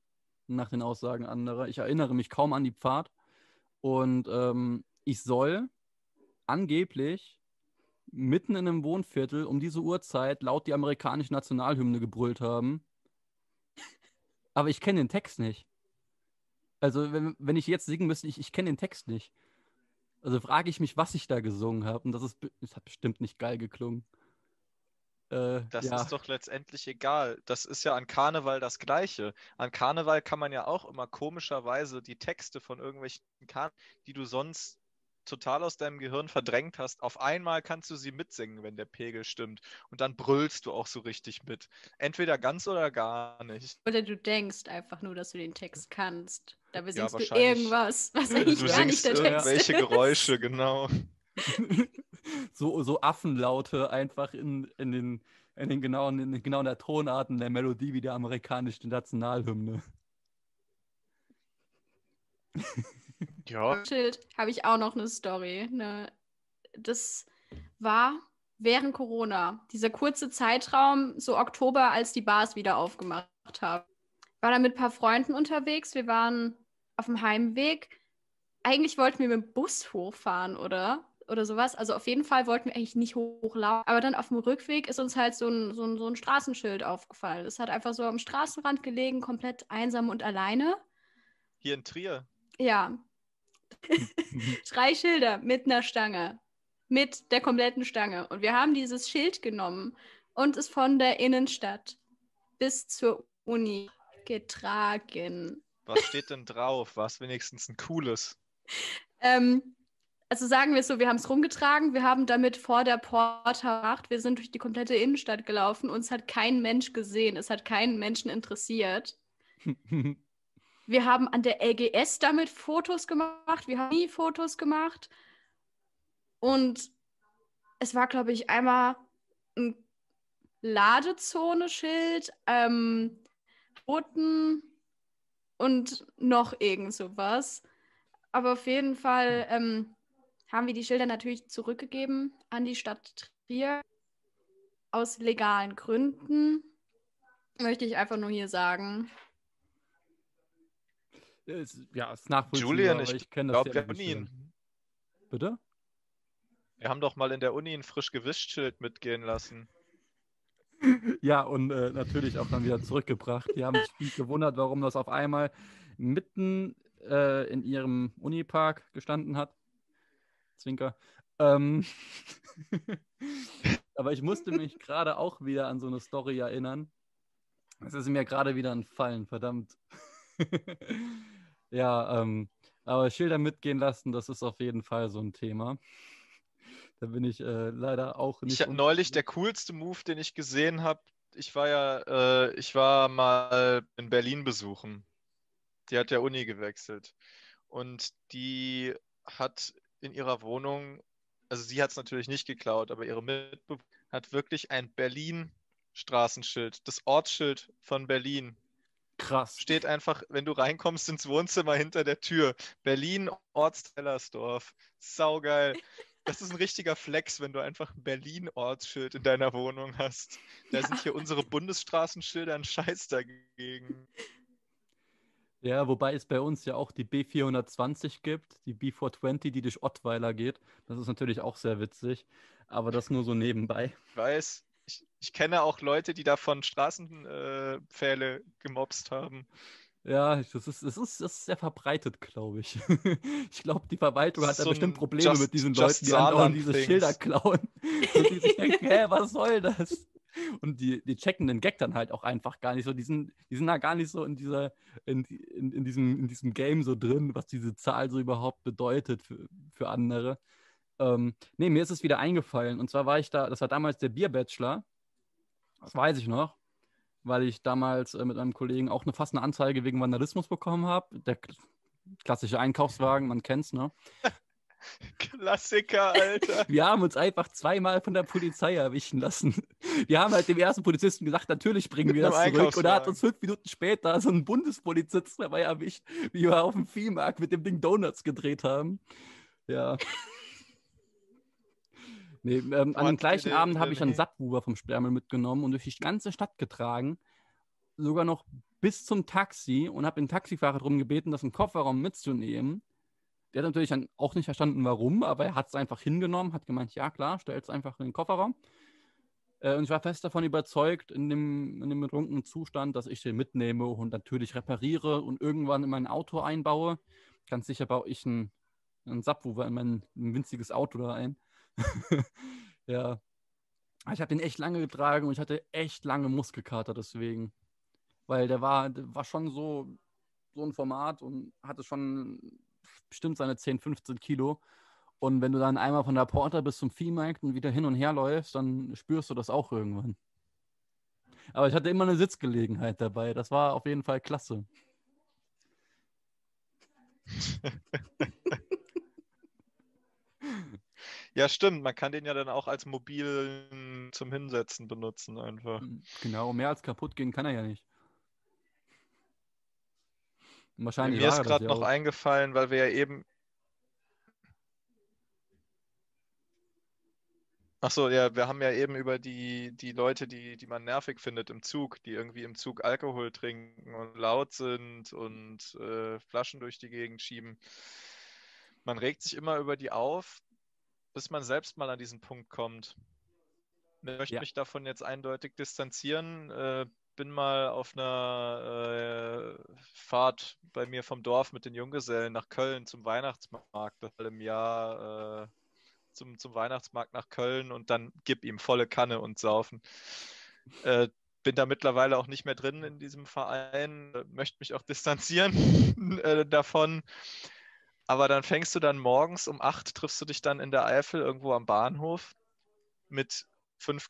nach den Aussagen anderer. Ich erinnere mich kaum an die Pfad. Und ähm, ich soll angeblich mitten in einem Wohnviertel um diese Uhrzeit laut die amerikanische Nationalhymne gebrüllt haben. Aber ich kenne den Text nicht. Also, wenn, wenn ich jetzt singen müsste, ich, ich kenne den Text nicht. Also frage ich mich, was ich da gesungen habe. Und das, ist, das hat bestimmt nicht geil geklungen. Äh, Das ja. ist doch letztendlich egal. Das ist ja an Karneval das Gleiche. An Karneval kann man ja auch immer komischerweise die Texte von irgendwelchen Karten, die du sonst total aus deinem Gehirn verdrängt hast, auf einmal kannst du sie mitsingen, wenn der Pegel stimmt. Und dann brüllst du auch so richtig mit. Entweder ganz oder gar nicht. Oder du denkst einfach nur, dass du den Text kannst. Dabei Ja, singst du irgendwas, was Du eigentlich gar nicht der Text irgendwelche ist. Geräusche, genau. so, so Affenlaute einfach in, in den, in den genauen, in den genauen der Tonarten der Melodie wie der amerikanischen Nationalhymne. Ja, Schild habe ich auch noch eine Story. Ne? Das war während Corona, dieser kurze Zeitraum, so Oktober, als die Bars wieder aufgemacht haben. War da mit ein paar Freunden unterwegs. Wir waren auf dem Heimweg. Eigentlich wollten wir mit dem Bus hochfahren, oder? Oder sowas. Also auf jeden Fall wollten wir eigentlich nicht hochlaufen. Aber dann auf dem Rückweg ist uns halt so ein, so ein, so ein Straßenschild aufgefallen. Es hat einfach so am Straßenrand gelegen, komplett einsam und alleine. hier in Trier. Ja, drei Schilder mit einer Stange. Mit der kompletten Stange. Und wir haben dieses Schild genommen und es von der Innenstadt bis zur Uni getragen. Was steht denn drauf? War es wenigstens ein cooles? Ähm, also sagen wir es so, wir haben es rumgetragen, wir haben damit vor der Porta gemacht, wir sind durch die komplette Innenstadt gelaufen, uns hat kein Mensch gesehen, es hat keinen Menschen interessiert. Wir haben an der LGS damit Fotos gemacht. Wir haben nie Fotos gemacht. Und es war, glaube ich, einmal ein Ladezone-Schild, ähm, Boten und noch irgend sowas. Aber auf jeden Fall ähm, haben wir die Schilder natürlich zurückgegeben an die Stadt Trier. Aus legalen Gründen möchte ich einfach nur hier sagen. ist, ja, ist nachvollziehbar. Julian, ich ich kenne das ja wir haben nicht. ihn. Bitte? Wir haben doch mal in der Uni ein frisch gewischt Schild mitgehen lassen. Ja, und äh, natürlich auch dann wieder zurückgebracht. Die haben sich gewundert, warum das auf einmal mitten äh, in ihrem Unipark gestanden hat. Zwinker. Ähm, aber ich musste mich gerade auch wieder an so eine Story erinnern. Es ist mir gerade wieder entfallen, verdammt. ja, ähm, aber Schilder mitgehen lassen, das ist auf jeden Fall so ein Thema. Da bin ich äh, leider auch nicht. Ich hatte neulich der coolste Move, den ich gesehen habe. Ich war ja, äh, ich war mal in Berlin besuchen. Die hat der Uni gewechselt. Und die hat in ihrer Wohnung, also sie hat es natürlich nicht geklaut, aber ihre Mitbewohnerin hat wirklich ein Berlin-Straßenschild, das Ortsschild von Berlin. Krass. Steht einfach, wenn du reinkommst ins Wohnzimmer hinter der Tür. Berlin, Ortstellersdorf. Saugeil. Das ist ein richtiger Flex, wenn du einfach ein Berlin-Ortsschild in deiner Wohnung hast. Da Ja. sind hier unsere Bundesstraßenschilder ein Scheiß dagegen. Ja, wobei es bei uns ja auch die B420 gibt, die B420, die durch Ottweiler geht. Das ist natürlich auch sehr witzig, aber das nur so nebenbei. Ich weiß, ich, ich kenne auch Leute, die davon Straßenpfähle äh, gemobst haben. Ja, das ist, das ist, das ist sehr verbreitet, glaube ich. Ich glaube, die Verwaltung hat ist da so bestimmt Probleme Just- mit diesen Leuten, die andauernd diese. Schilder klauen. Und die sich denken, hä, was soll das? Und die, die checken den Gag dann halt auch einfach gar nicht so. Die sind, die sind da gar nicht so in dieser, in, in, in, diesem, in diesem Game so drin, was diese Zahl so überhaupt bedeutet für, für andere. Ähm, nee, mir ist es wieder eingefallen. Und zwar war ich da, das war damals der Bierbachelor. Das weiß ich noch weil ich damals äh, mit einem Kollegen auch eine fast eine Anzeige wegen Vandalismus bekommen habe. Der kl- klassische Einkaufswagen, man kennt's, ne? Klassiker, Alter. Wir haben uns einfach zweimal von der Polizei erwischen lassen. Wir haben halt dem ersten Polizisten gesagt, natürlich bringen wir das zurück. Und er hat uns fünf Minuten später so einen Bundespolizist dabei erwischt, wie wir auf dem Viehmarkt mit dem Ding Donuts gedreht haben. Ja. Nee, ähm, an dem gleichen den Abend habe ich einen? Subwoofer vom Sperrmüll mitgenommen und durch die ganze Stadt getragen. Sogar noch bis zum Taxi und habe den Taxifahrer darum gebeten, das im Kofferraum mitzunehmen. Der hat natürlich dann auch nicht verstanden, warum, aber er hat es einfach hingenommen, hat gemeint, ja klar, stell es einfach in den Kofferraum. Äh, und ich war fest davon überzeugt, in dem, in dem betrunkenen Zustand, dass ich den mitnehme und natürlich repariere und irgendwann in mein Auto einbaue. Ganz sicher baue ich einen, einen Subwoofer in mein ein winziges Auto da ein. ja. Ich habe den echt lange getragen und ich hatte echt lange Muskelkater deswegen. Weil der war, der war schon so, so ein Format und hatte schon bestimmt seine 10, 15 Kilo. Und wenn du dann einmal von der Porter bis zum Viehmarkt und wieder hin und her läufst, dann spürst du das auch irgendwann. Aber ich hatte immer eine Sitzgelegenheit dabei. Das war auf jeden Fall klasse. Ja, stimmt. Man kann den ja dann auch als mobilen zum Hinsetzen benutzen einfach. Genau, mehr als kaputt gehen kann er ja nicht. Wahrscheinlich Mir ist er gerade noch auch. eingefallen, weil wir ja eben. Ach so, ja, wir haben ja eben über die, die Leute, die, die man nervig findet im Zug, die irgendwie im Zug Alkohol trinken und laut sind und äh, Flaschen durch die Gegend schieben. Man regt sich immer über die auf, bis man selbst mal an diesen Punkt kommt. Ich möchte Ja. mich davon jetzt eindeutig distanzieren. Äh, bin mal auf einer äh, Fahrt bei mir vom Dorf mit den Junggesellen nach Köln zum Weihnachtsmarkt im Jahr äh, zum, zum Weihnachtsmarkt nach Köln und dann gib ihm volle Kanne und saufen. Äh, bin da mittlerweile auch nicht mehr drin in diesem Verein, möchte mich auch distanzieren äh, davon. Aber dann fängst du dann morgens um acht, triffst du dich dann in der Eifel irgendwo am Bahnhof mit fünf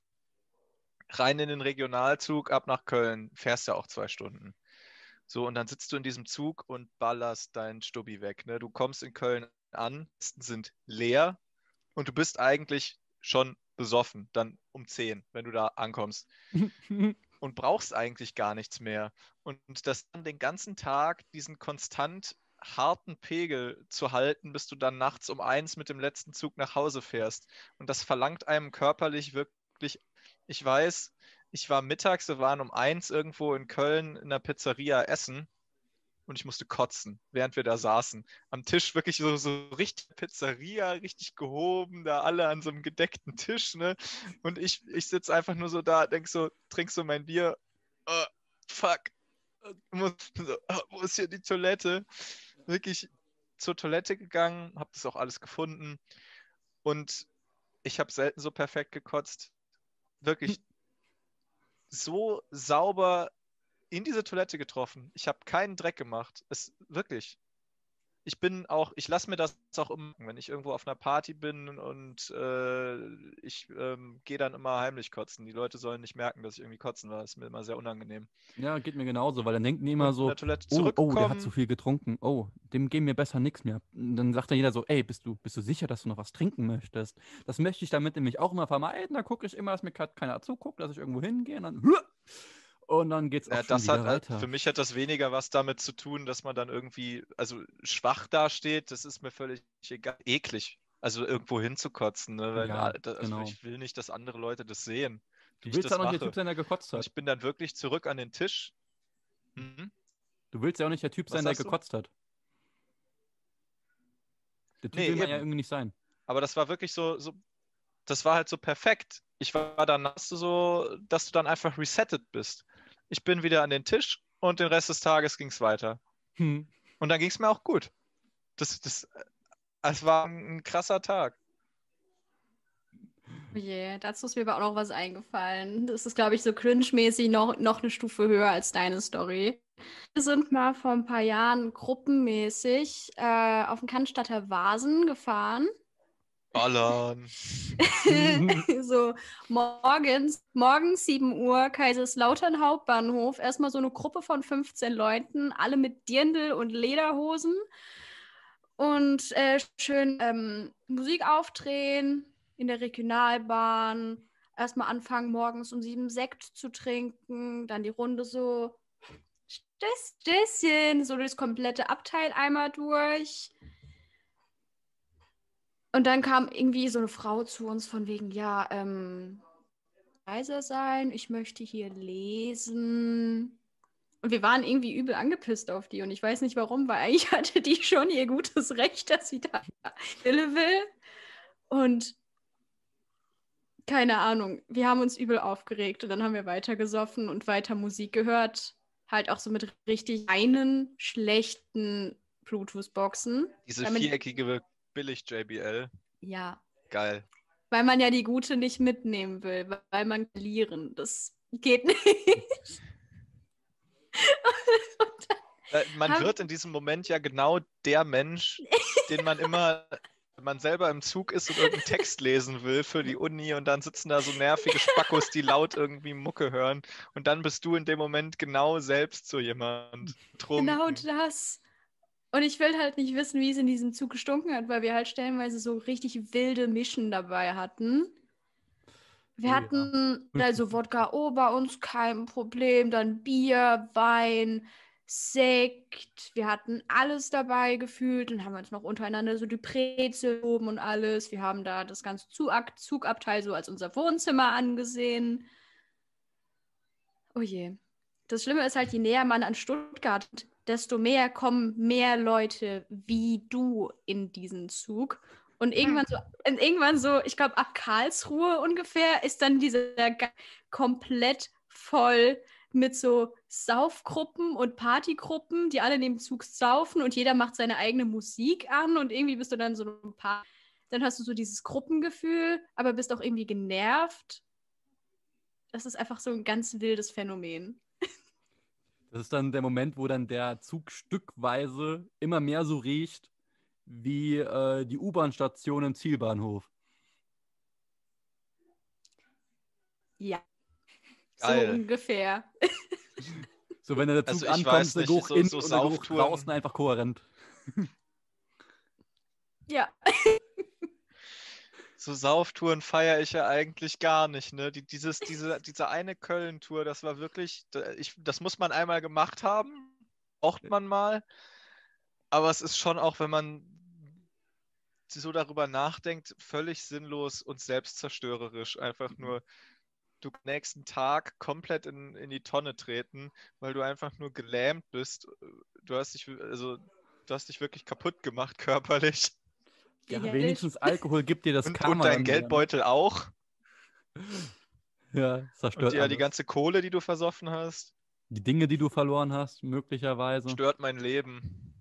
rein in den Regionalzug ab nach Köln. Fährst ja auch zwei Stunden. So, und dann sitzt du in diesem Zug und ballerst deinen Stubbi weg. Ne? Du kommst in Köln an, sind leer und du bist eigentlich schon besoffen, dann um 10, wenn du da ankommst und brauchst eigentlich gar nichts mehr. Und das dann den ganzen Tag diesen konstant harten Pegel zu halten, bis du dann nachts um eins mit dem letzten Zug nach Hause fährst. Und das verlangt einem körperlich wirklich, ich weiß, ich war mittags, wir waren um eins irgendwo in Köln in der Pizzeria essen und ich musste kotzen, während wir da saßen. Am Tisch wirklich so, so richtig Pizzeria, richtig gehoben, da alle an so einem gedeckten Tisch, ne? Und ich, ich sitze einfach nur so da, denk so, trink so mein Bier, oh, fuck, muss, oh, wo ist hier die Toilette? Wirklich zur Toilette gegangen, habe das auch alles gefunden und ich habe selten so perfekt gekotzt. Wirklich so sauber in diese Toilette getroffen. Ich habe keinen Dreck gemacht. Es wirklich. Ich bin auch, ich lasse mir das auch immer, wenn ich irgendwo auf einer Party bin und äh, ich ähm, gehe dann immer heimlich kotzen. Die Leute sollen nicht merken, dass ich irgendwie kotzen war. Das ist mir immer sehr unangenehm. Ja, geht mir genauso, weil dann denken die immer so, oh, oh, der hat zu viel getrunken. Oh, dem geben wir besser nichts mehr. Und dann sagt dann jeder so, ey, bist du, bist du sicher, dass du noch was trinken möchtest? Das möchte ich damit nämlich auch immer vermeiden. Da gucke ich immer, dass mir keiner zuguckt, dass ich irgendwo hingehe und dann, und dann geht's auch Ja, das hat, weiter. für mich hat das weniger was damit zu tun, dass man dann irgendwie, also schwach dasteht, das ist mir völlig egal, eklig. Also irgendwo hinzukotzen, ne? Weil, Ja, also genau. ich will nicht, dass andere Leute das sehen, Du willst ja auch nicht der Typ sein, der gekotzt Und hat. ich bin dann wirklich zurück an den Tisch. Mhm. Du willst ja auch nicht der Typ Was sein, der sagst du? gekotzt hat. Der Typ Nee, will man ja eben. irgendwie nicht sein. Aber das war wirklich so, so, das war halt so perfekt. Ich war dann hast du so, dass du dann einfach resettet bist. Ich bin wieder an den Tisch und den Rest des Tages ging es weiter. Hm. Und dann ging es mir auch gut. Das, das, es war ein krasser Tag. Oh je, dazu ist mir aber auch noch was eingefallen. Das ist, glaube ich, so cringe-mäßig noch, noch eine Stufe höher als deine Story. Wir sind mal vor ein paar Jahren gruppenmäßig äh, auf den Cannstatter Vasen gefahren. Ballern. so morgens, morgens 7 Uhr, Kaiserslautern Hauptbahnhof. Erstmal so eine Gruppe von 15 Leuten, alle mit Dirndl und Lederhosen. Und äh, schön ähm, Musik aufdrehen in der Regionalbahn. Erstmal anfangen, morgens um sieben Sekt zu trinken. Dann die Runde so Stöß- Stößchen, so das komplette Abteil einmal durch. Und dann kam irgendwie so eine Frau zu uns von wegen, ja, ähm, leiser sein, ich möchte hier lesen. Und wir waren irgendwie übel angepisst auf die und ich weiß nicht warum, weil eigentlich hatte die schon ihr gutes Recht, dass sie da Stille will. Und keine Ahnung, wir haben uns übel aufgeregt und dann haben wir weiter gesoffen und weiter Musik gehört. Halt auch so mit richtig einen schlechten Bluetooth-Boxen. Diese Damit- viereckige Billig-JBL. Ja, Geil. weil man ja die gute nicht mitnehmen will, weil man verlieren. Das geht nicht. Äh, Man wird in diesem Moment ja genau der Mensch, den man immer, wenn man selber im Zug ist und irgendeinen Text lesen will für die Uni und dann sitzen da so nervige Spackos, die laut irgendwie Mucke hören und dann bist du in dem Moment genau selbst so jemand. Genau Trunken. das. Und ich will halt nicht wissen, wie es in diesem Zug gestunken hat, weil wir halt stellenweise so richtig wilde Mischen dabei hatten. Wir ja. hatten also Wodka O bei uns kein Problem, dann Bier, Wein, Sekt. Wir hatten alles dabei gefühlt und haben uns noch untereinander so die Brezel oben und alles. Wir haben da das ganze Zugab Zugabteil so als unser Wohnzimmer angesehen. Oh je. Das Schlimme ist halt, je näher man an Stuttgart, desto mehr kommen mehr Leute wie du in diesen Zug. Und irgendwann so, irgendwann so, ich glaube, ab Karlsruhe ungefähr ist dann dieser Ga- komplett voll mit so Saufgruppen und Partygruppen, die alle in dem Zug saufen und jeder macht seine eigene Musik an und irgendwie bist du dann so ein paar. Dann hast du so dieses Gruppengefühl, aber bist auch irgendwie genervt. Das ist einfach so ein ganz wildes Phänomen. Das ist dann der Moment, wo dann der Zug stückweise immer mehr so riecht wie äh, die U-Bahn-Station im Zielbahnhof. Ja. Geil. So ungefähr. So, wenn der Zug Also ankommt, ist der Geruch so- innen so und der Geruch draußen einfach kohärent. Ja. So Sauftouren feiere ich ja eigentlich gar nicht, ne? Die, dieses, diese, diese eine Köln-Tour, das war wirklich, ich, das muss man einmal gemacht haben, braucht man mal. Aber es ist schon auch, wenn man so darüber nachdenkt, völlig sinnlos und selbstzerstörerisch. Einfach nur, du nächsten Tag komplett in, in die Tonne treten, weil du einfach nur gelähmt bist. Du hast dich, also, du hast dich wirklich kaputt gemacht körperlich. Ja, wenigstens Alkohol gibt dir das Und, Karma. und dein ne? Geldbeutel auch. Ja, zerstört Und ja, die alles. ganze Kohle, die du versoffen hast, die Dinge, die du verloren hast, möglicherweise. stört mein Leben.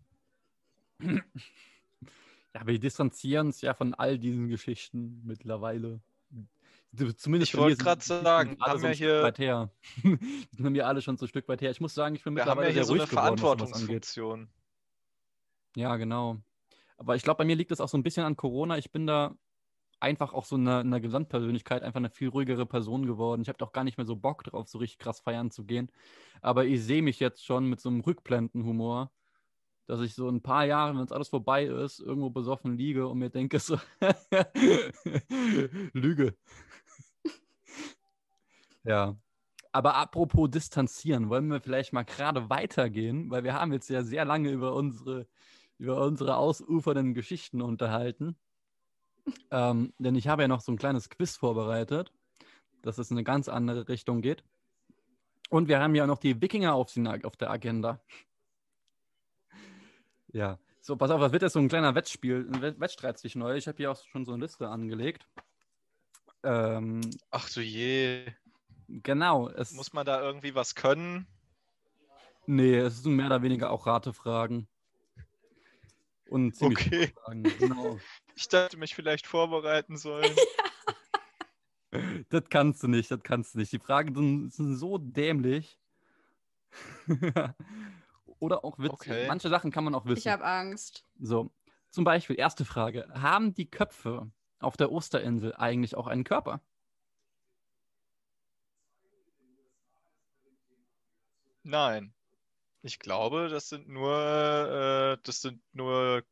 Ja, wir distanzieren uns ja von all diesen Geschichten mittlerweile. Zumindest Ich wollte sind sagen, alle haben wir Stück hier- weit her. Die sind mir alle schon so ein Stück weit her. Ich muss sagen, ich bin Wir haben ja hier sehr so eine ruhig geworden, was sowas angeht. Verantwortungsfunktion. Ja, genau. Aber ich glaube, bei mir liegt es auch so ein bisschen an Corona. Ich bin da einfach auch so in einer Gesamtpersönlichkeit einfach eine viel ruhigere Person geworden. Ich habe doch gar nicht mehr so Bock drauf, so richtig krass feiern zu gehen. Aber ich sehe mich jetzt schon mit so einem Rückblendenhumor, dass ich so ein paar Jahre, wenn es alles vorbei ist, irgendwo besoffen liege und mir denke so, Lüge. ja. Aber apropos distanzieren, wollen wir vielleicht mal gerade weitergehen, weil wir haben jetzt ja sehr lange über unsere, über unsere ausufernden Geschichten unterhalten. Ähm, denn ich habe ja noch so ein kleines Quiz vorbereitet, dass es in eine ganz andere Richtung geht. Und wir haben ja noch die Wikinger auf, auf der Agenda. ja. So, pass auf, das wird jetzt so ein kleiner Wettspiel, ein Wettstreit zwischen euch. Ich habe hier auch schon so eine Liste angelegt. Ähm, Ach du je. Genau. Es, Muss man da irgendwie was können? Nee, es sind mehr oder weniger auch Ratefragen. Und ziemlich okay. Fragen. Genau. Ich dachte, mich vielleicht vorbereiten sollen. das kannst du nicht, das kannst du nicht. Die Fragen sind, sind so dämlich. Oder auch witzig. Okay. Manche Sachen kann man auch wissen. Ich habe Angst. So, zum Beispiel, erste Frage. Haben die Köpfe auf der Osterinsel eigentlich auch einen Körper? Nein. Ich glaube, das sind nur, äh, das sind nur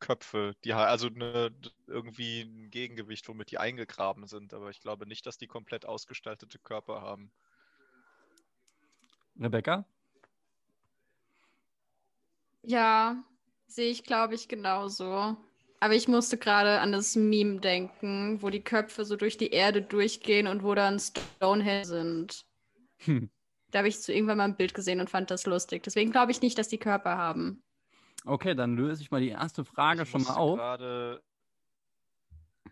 Köpfe, die also eine, irgendwie ein Gegengewicht, womit die eingegraben sind. Aber ich glaube nicht, dass die komplett ausgestaltete Körper haben. Rebecca? Ja, sehe ich, glaube ich, genauso. Aber ich musste gerade an das Meme denken, wo die Köpfe so durch die Erde durchgehen und wo dann Stonehenge sind. Hm. Da habe ich zu irgendwann mal ein Bild gesehen und fand das lustig. Deswegen glaube ich nicht, dass die Körper haben. Okay, dann löse ich mal die erste Frage ich schon mal auf. Grade...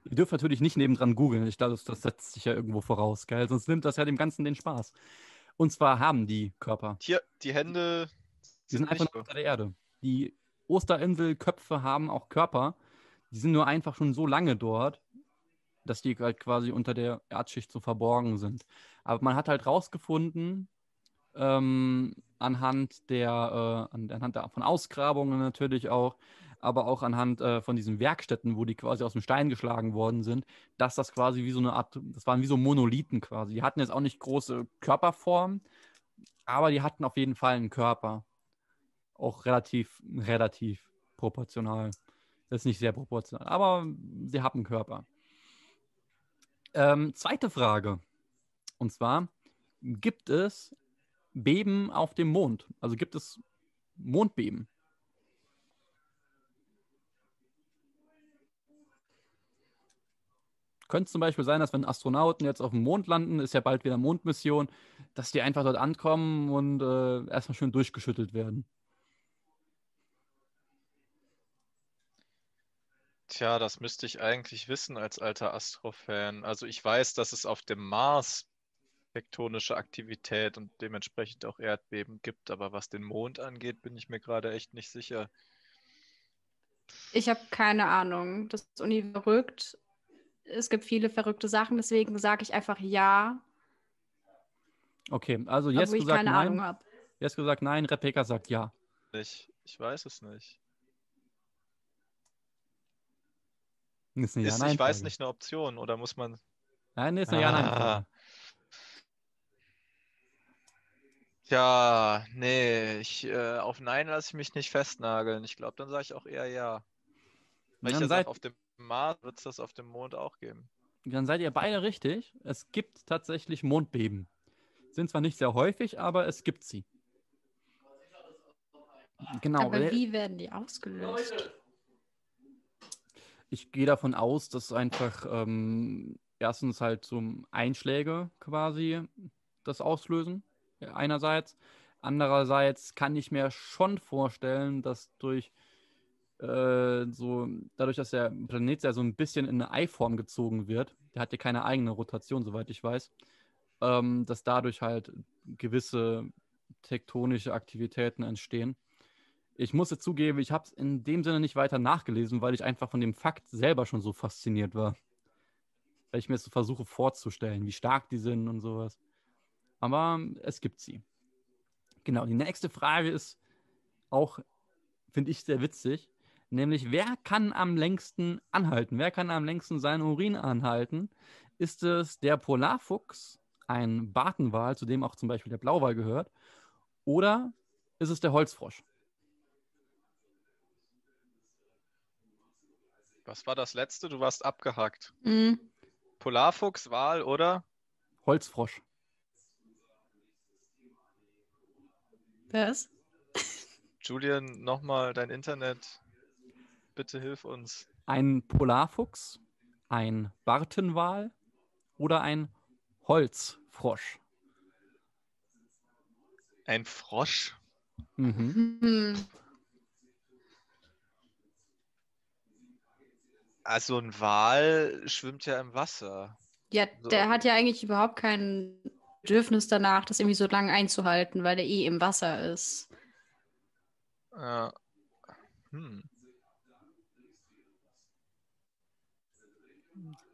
Ihr dürft natürlich nicht nebendran googeln. Ich glaube, das, das, setzt sich ja irgendwo voraus, gell? Sonst nimmt das ja dem Ganzen den Spaß. Und zwar haben die Körper. Hier, die Hände. Die sind einfach unter der Erde. Die Osterinselköpfe haben auch Körper. Die sind nur einfach schon so lange dort, dass die halt quasi unter der Erdschicht so verborgen sind. Aber man hat halt rausgefunden, ähm, anhand der, äh, anhand der, von Ausgrabungen natürlich auch, aber auch anhand äh, von diesen Werkstätten, wo die quasi aus dem Stein geschlagen worden sind, dass das quasi wie so eine Art, das waren wie so Monolithen quasi. Die hatten jetzt auch nicht große Körperform, aber die hatten auf jeden Fall einen Körper. Auch relativ, relativ proportional. Das ist nicht sehr proportional, aber sie haben einen Körper. Ähm, zweite Frage. Und zwar, gibt es Beben auf dem Mond? Also gibt es Mondbeben? Könnte zum Beispiel sein, dass wenn Astronauten jetzt auf dem Mond landen, ist ja bald wieder Mondmission, dass die einfach dort ankommen und äh, erstmal schön durchgeschüttelt werden. Tja, das müsste ich eigentlich wissen als alter Astro-Fan. Also ich weiß, dass es auf dem Mars tektonische Aktivität und dementsprechend auch Erdbeben gibt. Aber was den Mond angeht, bin ich mir gerade echt nicht sicher. Ich habe keine Ahnung. Das Uni verrückt. Es gibt viele verrückte Sachen, deswegen sage ich einfach ja. Okay, also jetzt gesagt keine nein. Ahnung Jetzt gesagt nein, Rebecca sagt ja. Ich, ich weiß es nicht. Ist, eine ist ja, ich weiß nicht eine Option oder muss man. Nein, ist eine ah. Ja-Nein-Frage. Ja, nee, ich, äh, auf Nein lasse ich mich nicht festnageln. Ich glaube, dann sage ich auch eher ja. Weil dann ich ja sag, auf dem Mars wird es das auf dem Mond auch geben. Dann seid ihr beide richtig. Es gibt tatsächlich Mondbeben. Sind zwar nicht sehr häufig, aber es gibt sie. Genau. Aber wie werden die ausgelöst? Ich gehe davon aus, dass einfach ähm, erstens halt so Einschläge quasi das auslösen einerseits. Andererseits kann ich mir schon vorstellen, dass durch äh, so, dadurch, dass der Planet ja so ein bisschen in eine Eiform gezogen wird, der hat ja keine eigene Rotation, soweit ich weiß, ähm, dass dadurch halt gewisse tektonische Aktivitäten entstehen. Ich muss zugeben, ich habe es in dem Sinne nicht weiter nachgelesen, weil ich einfach von dem Fakt selber schon so fasziniert war. Weil ich mir jetzt so versuche vorzustellen, wie stark die sind und sowas. Aber es gibt sie. Genau, die nächste Frage ist auch finde ich sehr witzig. Nämlich, wer kann am längsten anhalten? Wer kann am längsten seinen Urin anhalten? Ist es der Polarfuchs, ein Bartenwal, zu dem auch zum Beispiel der Blauwal gehört? Oder ist es der Holzfrosch? Was war das letzte? Du warst abgehackt. Mhm. Polarfuchs, Wal oder? Holzfrosch. Was? Julian, nochmal dein Internet. Bitte hilf uns. Ein Polarfuchs, ein Bartenwal oder ein Holzfrosch? Ein Frosch? Mhm. Hm. Also ein Wal schwimmt ja im Wasser. Ja, So. der hat ja eigentlich überhaupt kein Bedürfnis danach, das irgendwie so lange einzuhalten, weil er eh im Wasser ist. Ja. Hm.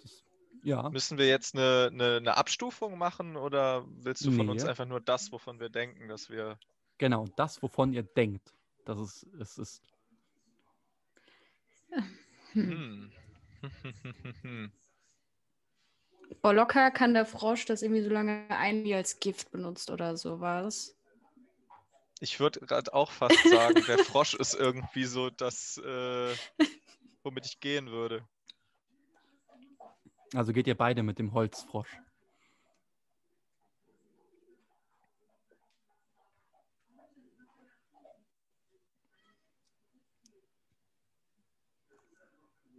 Das, ja, Müssen wir jetzt eine, eine, eine Abstufung machen oder willst du von Nee. uns einfach nur das, wovon wir denken, dass wir. genau, das, wovon ihr denkt, dass es, es ist. Hm. Boah, locker kann der Frosch das irgendwie so lange ein, wie als Gift benutzt oder sowas. Ich würde gerade auch fast sagen, der Frosch ist irgendwie so das, äh, womit ich gehen würde. Also geht ihr beide mit dem Holzfrosch.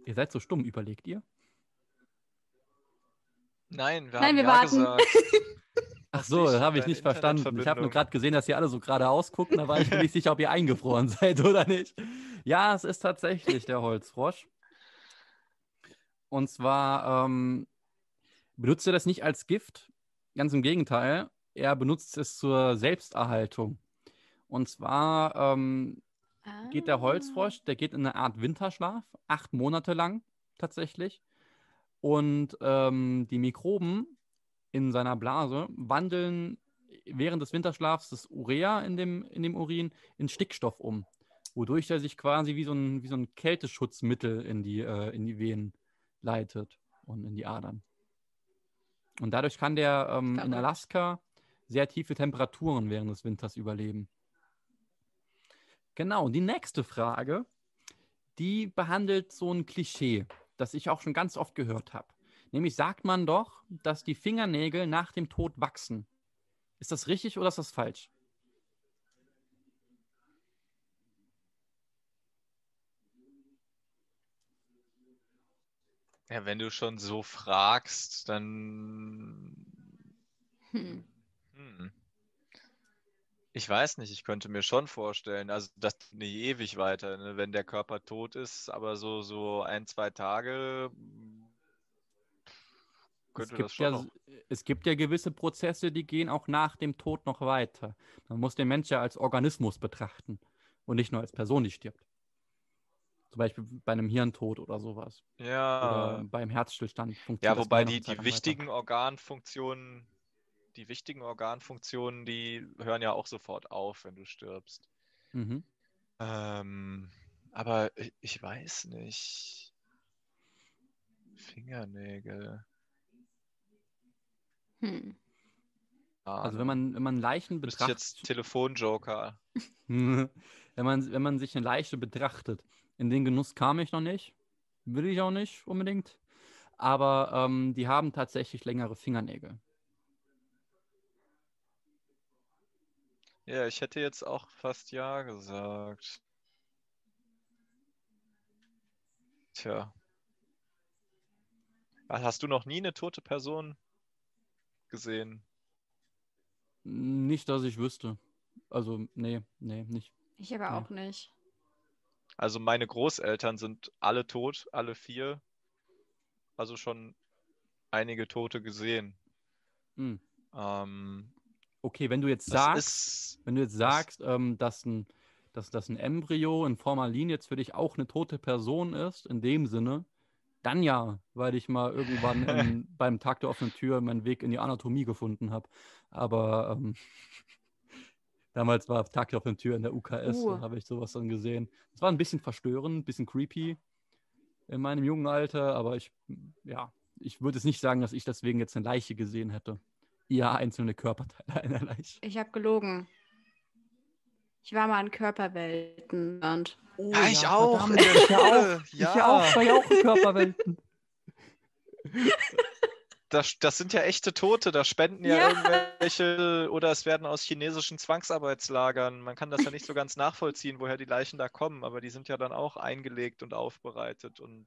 Ihr seid so stumm, überlegt ihr? Nein, wir Nein, haben wir ja warten. gesagt. Ach so, das habe ich nicht verstanden. Ich habe nur gerade gesehen, dass ihr alle so geradeaus gucken. Da war ich mir nicht sicher, ob ihr eingefroren seid oder nicht. Ja, es ist tatsächlich der Holzfrosch. Und zwar ähm, benutzt er das nicht als Gift. Ganz im Gegenteil. Er benutzt es zur Selbsterhaltung. Und zwar ähm, geht der Ah. Holzfrosch, der geht in eine Art Winterschlaf, acht Monate lang tatsächlich. Und ähm, die Mikroben in seiner Blase wandeln während des Winterschlafs das Urea in dem, in dem Urin in Stickstoff um, wodurch er sich quasi wie so ein, wie so ein Kälteschutzmittel in die, äh, in die Venen leitet und in die Adern. Und dadurch kann der ähm, in. Alaska sehr tiefe Temperaturen während des Winters überleben. Genau, die nächste Frage, die behandelt so ein Klischee, das ich auch schon ganz oft gehört habe. Nämlich sagt man doch, dass die Fingernägel nach dem Tod wachsen. Ist das richtig oder ist das falsch? Ja, wenn du schon so fragst, dann. Hm. Hm. Ich weiß nicht, ich könnte mir schon vorstellen, also das nicht ewig weiter, ne, wenn der Körper tot ist, aber so, so ein, zwei Tage hm, Es das gibt, schon ja, noch. es gibt ja gewisse Prozesse, die gehen auch nach dem Tod noch weiter. Man muss den Mensch ja als Organismus betrachten und nicht nur als Person, die stirbt. Zum Beispiel bei einem Hirntod oder sowas. Ja, Oder beim Herzstillstand funktioniert ja, wobei die, die wichtigen Organfunktionen, die wichtigen Organfunktionen, die hören ja auch sofort auf, wenn du stirbst. Mhm. Ähm, aber ich, ich weiß nicht. Fingernägel. Hm. Also wenn man, wenn man Leichen Müsste ich jetzt betrachtet, Telefonjoker. wenn man, wenn man sich eine Leiche betrachtet, in den Genuss kam ich noch nicht, will ich auch nicht unbedingt, aber ähm, die haben tatsächlich längere Fingernägel. Ja, ich hätte jetzt auch fast ja gesagt. Tja. Ah, Hast du noch nie eine tote Person gesehen? Nicht, dass ich wüsste. Also, nee, nee, nicht. Ich aber Ja. auch nicht. Also meine Großeltern sind alle tot, alle vier. Also schon einige Tote gesehen. Hm. Ähm, Okay, wenn du jetzt das sagst, wenn du jetzt sagst, ähm, dass, ein, dass, dass ein Embryo in Formalin jetzt für dich auch eine tote Person ist, in dem Sinne, dann ja, weil ich mal irgendwann in, beim Tag der offenen Tür meinen Weg in die Anatomie gefunden habe. Aber ähm, Damals war Tag der offenen Tür in der UKS, Uh. da habe ich sowas dann gesehen. Es war ein bisschen verstörend, ein bisschen creepy in meinem jungen Alter, aber ich, ja, ich würde es nicht sagen, dass ich deswegen jetzt eine Leiche gesehen hätte. Eher einzelne Körperteile einer Leiche. Ich habe gelogen. Ich war mal in Körperwelten und Oh, ja, ich auch. verdammt, ich auch. Schule. Ich auch, ich war ja auch in Körperwelten. Das, das sind ja echte Tote, da spenden ja, Ja. irgendwelche oder es werden aus chinesischen Zwangsarbeitslagern. Man kann das ja nicht so ganz nachvollziehen, woher die Leichen da kommen, aber die sind ja dann auch eingelegt und aufbereitet und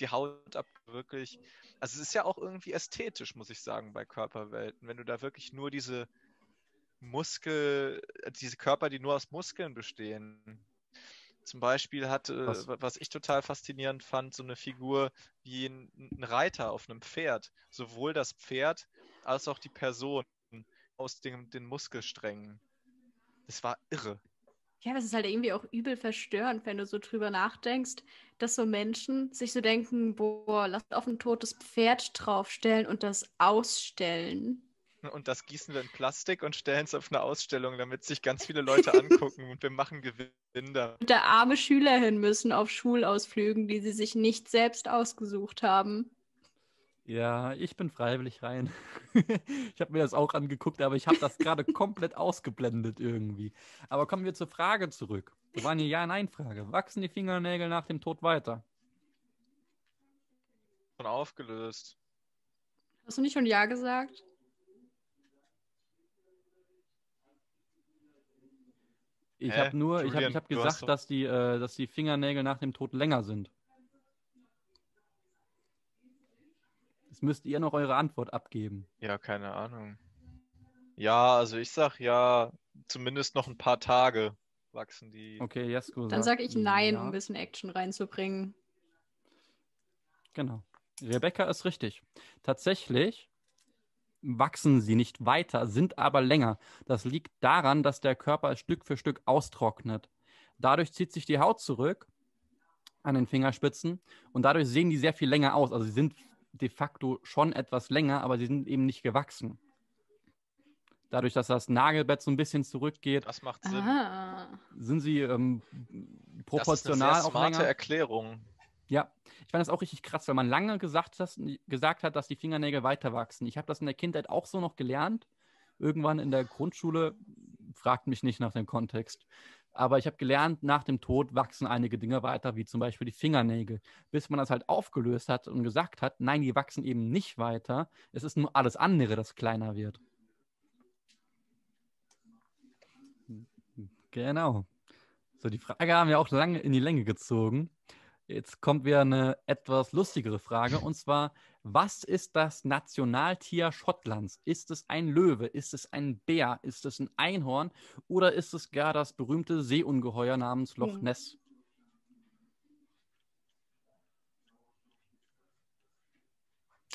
die Haut ab wirklich. Also es ist ja auch irgendwie ästhetisch, muss ich sagen, bei Körperwelten, wenn du da wirklich nur diese Muskel, äh, diese Körper, die nur aus Muskeln bestehen. Zum Beispiel hat, äh, Was? wa- was ich total faszinierend fand, so eine Figur wie ein, ein Reiter auf einem Pferd. Sowohl das Pferd als auch die Person aus den, den Muskelsträngen. Das war irre. Ja, aber es ist halt irgendwie auch übel verstörend, wenn du so drüber nachdenkst, dass so Menschen sich so denken, boah, lass auf ein totes Pferd draufstellen und das ausstellen. Und das gießen wir in Plastik und stellen es auf eine Ausstellung, damit sich ganz viele Leute angucken und wir machen Gewinn da. Und da arme Schüler hin müssen auf Schulausflügen, die sie sich nicht selbst ausgesucht haben. Ja, ich bin freiwillig rein. ich habe mir das auch angeguckt, aber ich habe das gerade komplett ausgeblendet irgendwie. Aber kommen wir zur Frage zurück. Das war eine Ja-Nein-Frage. Wachsen die Fingernägel nach dem Tod weiter? Schon aufgelöst. Hast du nicht schon Ja gesagt? Ich habe nur, ich habe Julian, ich hab du hast gesagt, doch- dass die, äh, dass die Fingernägel nach dem Tod länger sind. Jetzt müsst ihr noch eure Antwort abgeben. Ja, keine Ahnung. Ja, also ich sag ja, zumindest noch ein paar Tage wachsen die. Okay, Jesko Dann sage ich Nein, ja. um ein bisschen Action reinzubringen. Genau. Rebecca ist richtig. Tatsächlich wachsen sie nicht weiter, sind aber länger. Das liegt daran, dass der Körper Stück für Stück austrocknet. Dadurch zieht sich die Haut zurück an den Fingerspitzen und dadurch sehen die sehr viel länger aus. Also sie sind de facto schon etwas länger, aber sie sind eben nicht gewachsen. Dadurch, dass das Nagelbett so ein bisschen zurückgeht, Das macht Sinn. Ah. sind sie ähm, das ist proportional eine sehr auch smarte länger. Erklärung. Ja, ich fand das auch richtig krass, weil man lange gesagt, dass, gesagt hat, dass die Fingernägel weiter wachsen. Ich habe das in der Kindheit auch so noch gelernt. Irgendwann in der Grundschule, fragt mich nicht nach dem Kontext. Aber ich habe gelernt, nach dem Tod wachsen einige Dinge weiter, wie zum Beispiel die Fingernägel. Bis man das halt aufgelöst hat und gesagt hat, nein, die wachsen eben nicht weiter. Es ist nur alles andere, das kleiner wird. Genau. So, die Frage haben wir auch lange in die Länge gezogen. Jetzt kommt wieder eine etwas lustigere Frage und zwar: Was ist das Nationaltier Schottlands? Ist es ein Löwe? Ist es ein Bär? Ist es ein Einhorn? Oder ist es gar das berühmte Seeungeheuer namens Loch Hm. Ness?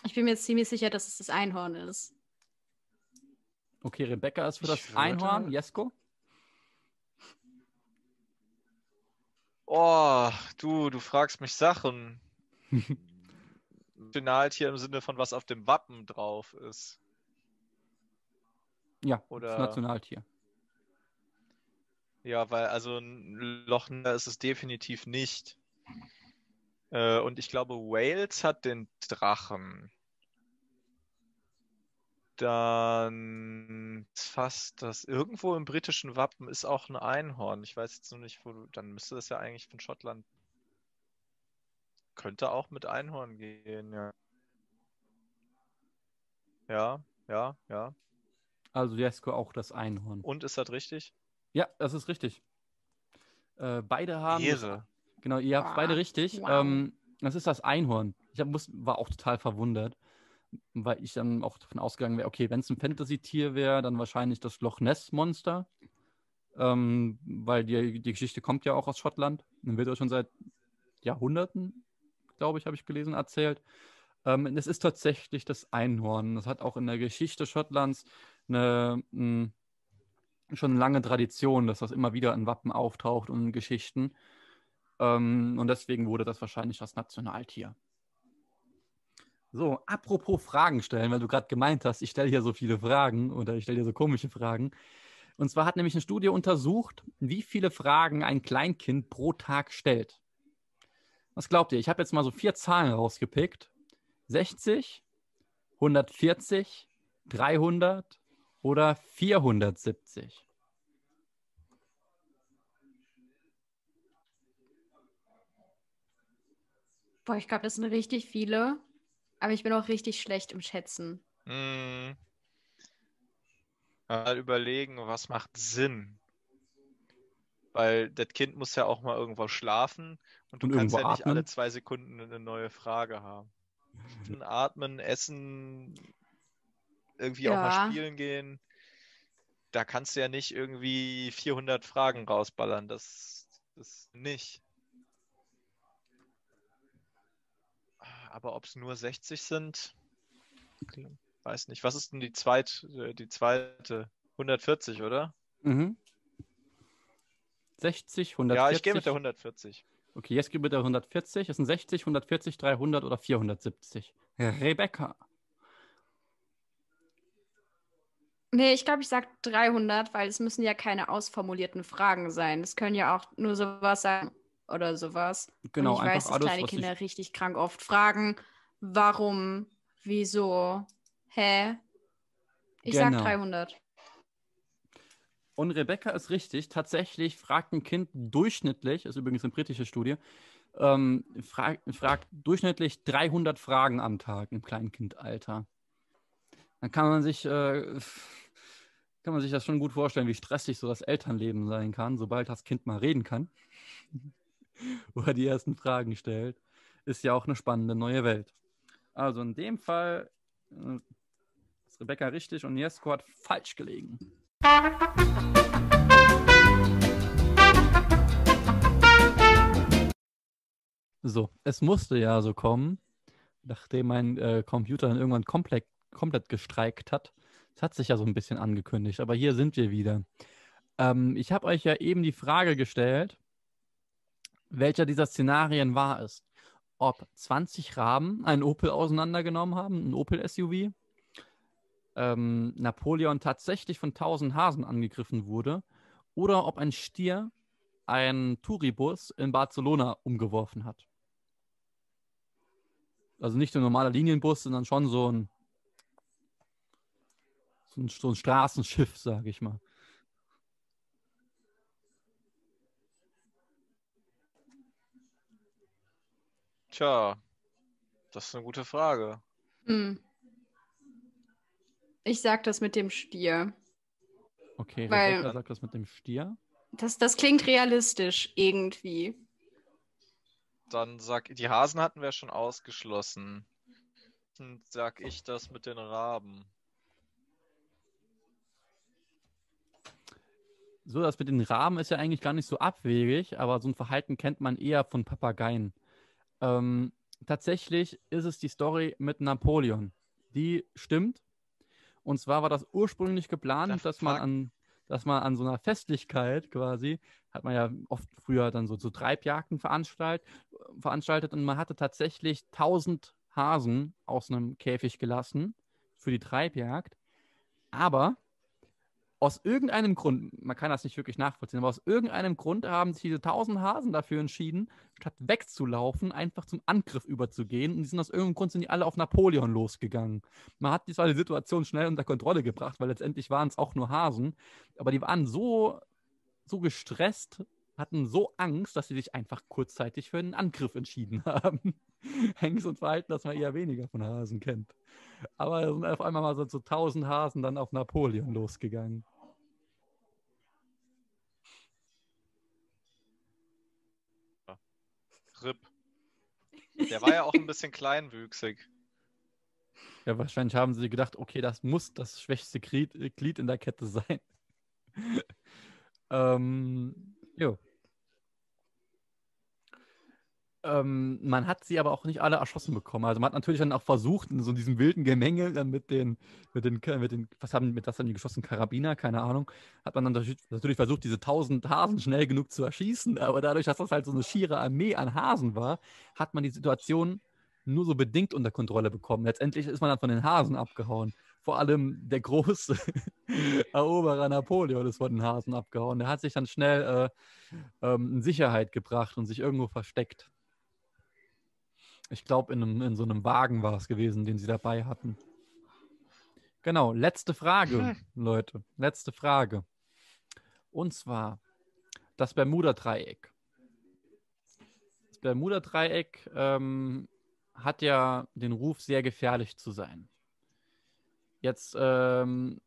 Ich bin mir jetzt ziemlich sicher, dass es das Einhorn ist. Okay, Rebecca ist für das Ich würde- Einhorn. Jesko? Oh, du, du fragst mich Sachen. Nationaltier im Sinne von was auf dem Wappen drauf ist. Ja, Oder- das Nationaltier. Ja, weil also ein Loch ist es definitiv nicht. Äh, und ich glaube, Wales hat den Drachen. Dann fast das. Irgendwo im britischen Wappen ist auch ein Einhorn. Ich weiß jetzt nur nicht, wo du. Dann müsste das ja eigentlich von Schottland. Könnte auch mit Einhorn gehen, ja. Ja, ja, ja. Also Jesko auch das Einhorn. Und ist das richtig? Ja, das ist richtig. Äh, beide haben. Ehre. Genau, ihr habt Wow. beide richtig. Wow. Ähm, das ist das Einhorn. Ich hab, muss, war auch total verwundert, weil ich dann auch davon ausgegangen wäre, okay, wenn es ein Fantasy-Tier wäre, dann wahrscheinlich das Loch Ness-Monster. Ähm, weil die, die Geschichte kommt ja auch aus Schottland. Und wird ja schon seit Jahrhunderten, glaube ich, habe ich gelesen, erzählt. Ähm, es ist tatsächlich das Einhorn. Das hat auch in der Geschichte Schottlands eine mh, schon eine lange Tradition, dass das immer wieder in Wappen auftaucht und in Geschichten. Ähm, und deswegen wurde das wahrscheinlich das Nationaltier. So, apropos Fragen stellen, weil du gerade gemeint hast, ich stelle hier so viele Fragen oder ich stelle hier so komische Fragen. Und zwar hat nämlich eine Studie untersucht, wie viele Fragen ein Kleinkind pro Tag stellt. Was glaubt ihr? Ich habe jetzt mal so vier Zahlen rausgepickt. 60, 140, 300 oder 470? Boah, ich glaube, das sind richtig viele. Aber ich bin auch richtig schlecht im Schätzen. Hm. Mal überlegen, was macht Sinn? Weil das Kind muss ja auch mal irgendwo schlafen und du Und kannst ja nicht alle atmen. zwei Sekunden eine neue Frage haben. Atmen, essen, irgendwie auch mal Ja. spielen gehen. Da kannst du ja nicht irgendwie 400 Fragen rausballern. Das, das nicht. Aber ob es nur 60 sind, weiß nicht. Was ist denn die, zweit, äh, die zweite? 140, oder? Mhm. 60, 140. Ja, ich gehe mit der 140. Okay, jetzt gib bitte 140. Es sind 60, 140, 300 oder 470. Rebecca. Nee, ich glaube, ich sage 300, weil es müssen ja keine ausformulierten Fragen sein. Es können ja auch nur sowas sein oder sowas. Genau, Und ich einfach weiß, dass alles, kleine Kinder ich, richtig krank oft fragen, warum, wieso, hä? Ich Genau. sag 300. Und Rebecca ist richtig. Tatsächlich fragt ein Kind durchschnittlich, ist übrigens eine britische Studie, ähm, frag, fragt durchschnittlich 300 Fragen am Tag im Kleinkindalter. Dann kann man sich, äh, kann man sich das schon gut vorstellen, wie stressig so das Elternleben sein kann, sobald das Kind mal reden kann. Oder die ersten Fragen stellt. Ist ja auch eine spannende neue Welt. Also in dem Fall äh, ist Rebecca richtig und Jesko hat falsch gelegen. So, es musste ja so kommen, nachdem mein äh, Computer dann irgendwann komplett, komplett gestreikt hat. Es hat sich ja so ein bisschen angekündigt, aber hier sind wir wieder. Ähm, ich habe euch ja eben die Frage gestellt, welcher dieser Szenarien wahr ist. Ob 20 Raben einen Opel auseinandergenommen haben, ein Opel-SUV, ähm, Napoleon tatsächlich von 1000 Hasen angegriffen wurde oder ob ein Stier einen Touribus in Barcelona umgeworfen hat. Also nicht ein normaler Linienbus, sondern schon so ein, so ein, so ein Straßenschiff, sage ich mal. Tja, das ist eine gute Frage. Hm. Ich sag das mit dem Stier. Okay, Weil- Rebecca sagt das mit dem Stier. Das, das klingt realistisch irgendwie. Dann sag, die Hasen hatten wir schon ausgeschlossen. Dann sag ich das mit den Raben. So, das mit den Raben ist ja eigentlich gar nicht so abwegig, aber so ein Verhalten kennt man eher von Papageien. Ähm, tatsächlich ist es die Story mit Napoleon. Die stimmt. Und zwar war das ursprünglich geplant, Der dass man an, dass man an so einer Festlichkeit quasi, hat man ja oft früher dann so, so Treibjagden veranstalt, veranstaltet und man hatte tatsächlich 1000 Hasen aus einem Käfig gelassen für die Treibjagd. Aber aus irgendeinem Grund, man kann das nicht wirklich nachvollziehen, aber aus irgendeinem Grund haben sich diese 1000 Hasen dafür entschieden, statt wegzulaufen, einfach zum Angriff überzugehen. Und die sind aus irgendeinem Grund sind die alle auf Napoleon losgegangen. Man hat zwar die Situation schnell unter Kontrolle gebracht, weil letztendlich waren es auch nur Hasen, aber die waren so, so gestresst, hatten so Angst, dass sie sich einfach kurzzeitig für einen Angriff entschieden haben. So ein Verhalten, das man eher weniger von Hasen kennt. Aber es sind auf einmal mal so, so 1000 Hasen dann auf Napoleon losgegangen. RIP. Der war ja auch ein bisschen kleinwüchsig. Ja, wahrscheinlich haben sie gedacht, okay, das muss das schwächste Glied, in der Kette sein. ähm, jo. Ähm, man hat sie aber auch nicht alle erschossen bekommen. Also man hat natürlich dann auch versucht, in so diesem wilden Gemenge dann mit den, mit den, mit den, was haben, mit was haben die geschossen? Karabiner, keine Ahnung, hat man dann natürlich- natürlich versucht, diese tausend Hasen schnell genug zu erschießen. Aber dadurch, dass das halt so eine schiere Armee an Hasen war, hat man die Situation nur so bedingt unter Kontrolle bekommen. Letztendlich ist man dann von den Hasen abgehauen. vor allem der große Eroberer Napoleon ist von den Hasen abgehauen. Der hat sich dann schnell äh, ähm, in Sicherheit gebracht und sich irgendwo versteckt. Ich glaube, in, in so einem Wagen war es gewesen, den sie dabei hatten. Genau, letzte Frage, Leute. Letzte Frage. Und zwar das Bermuda-Dreieck. Das Bermuda-Dreieck ähm, hat ja den Ruf, sehr gefährlich zu sein. Jetzt ähm,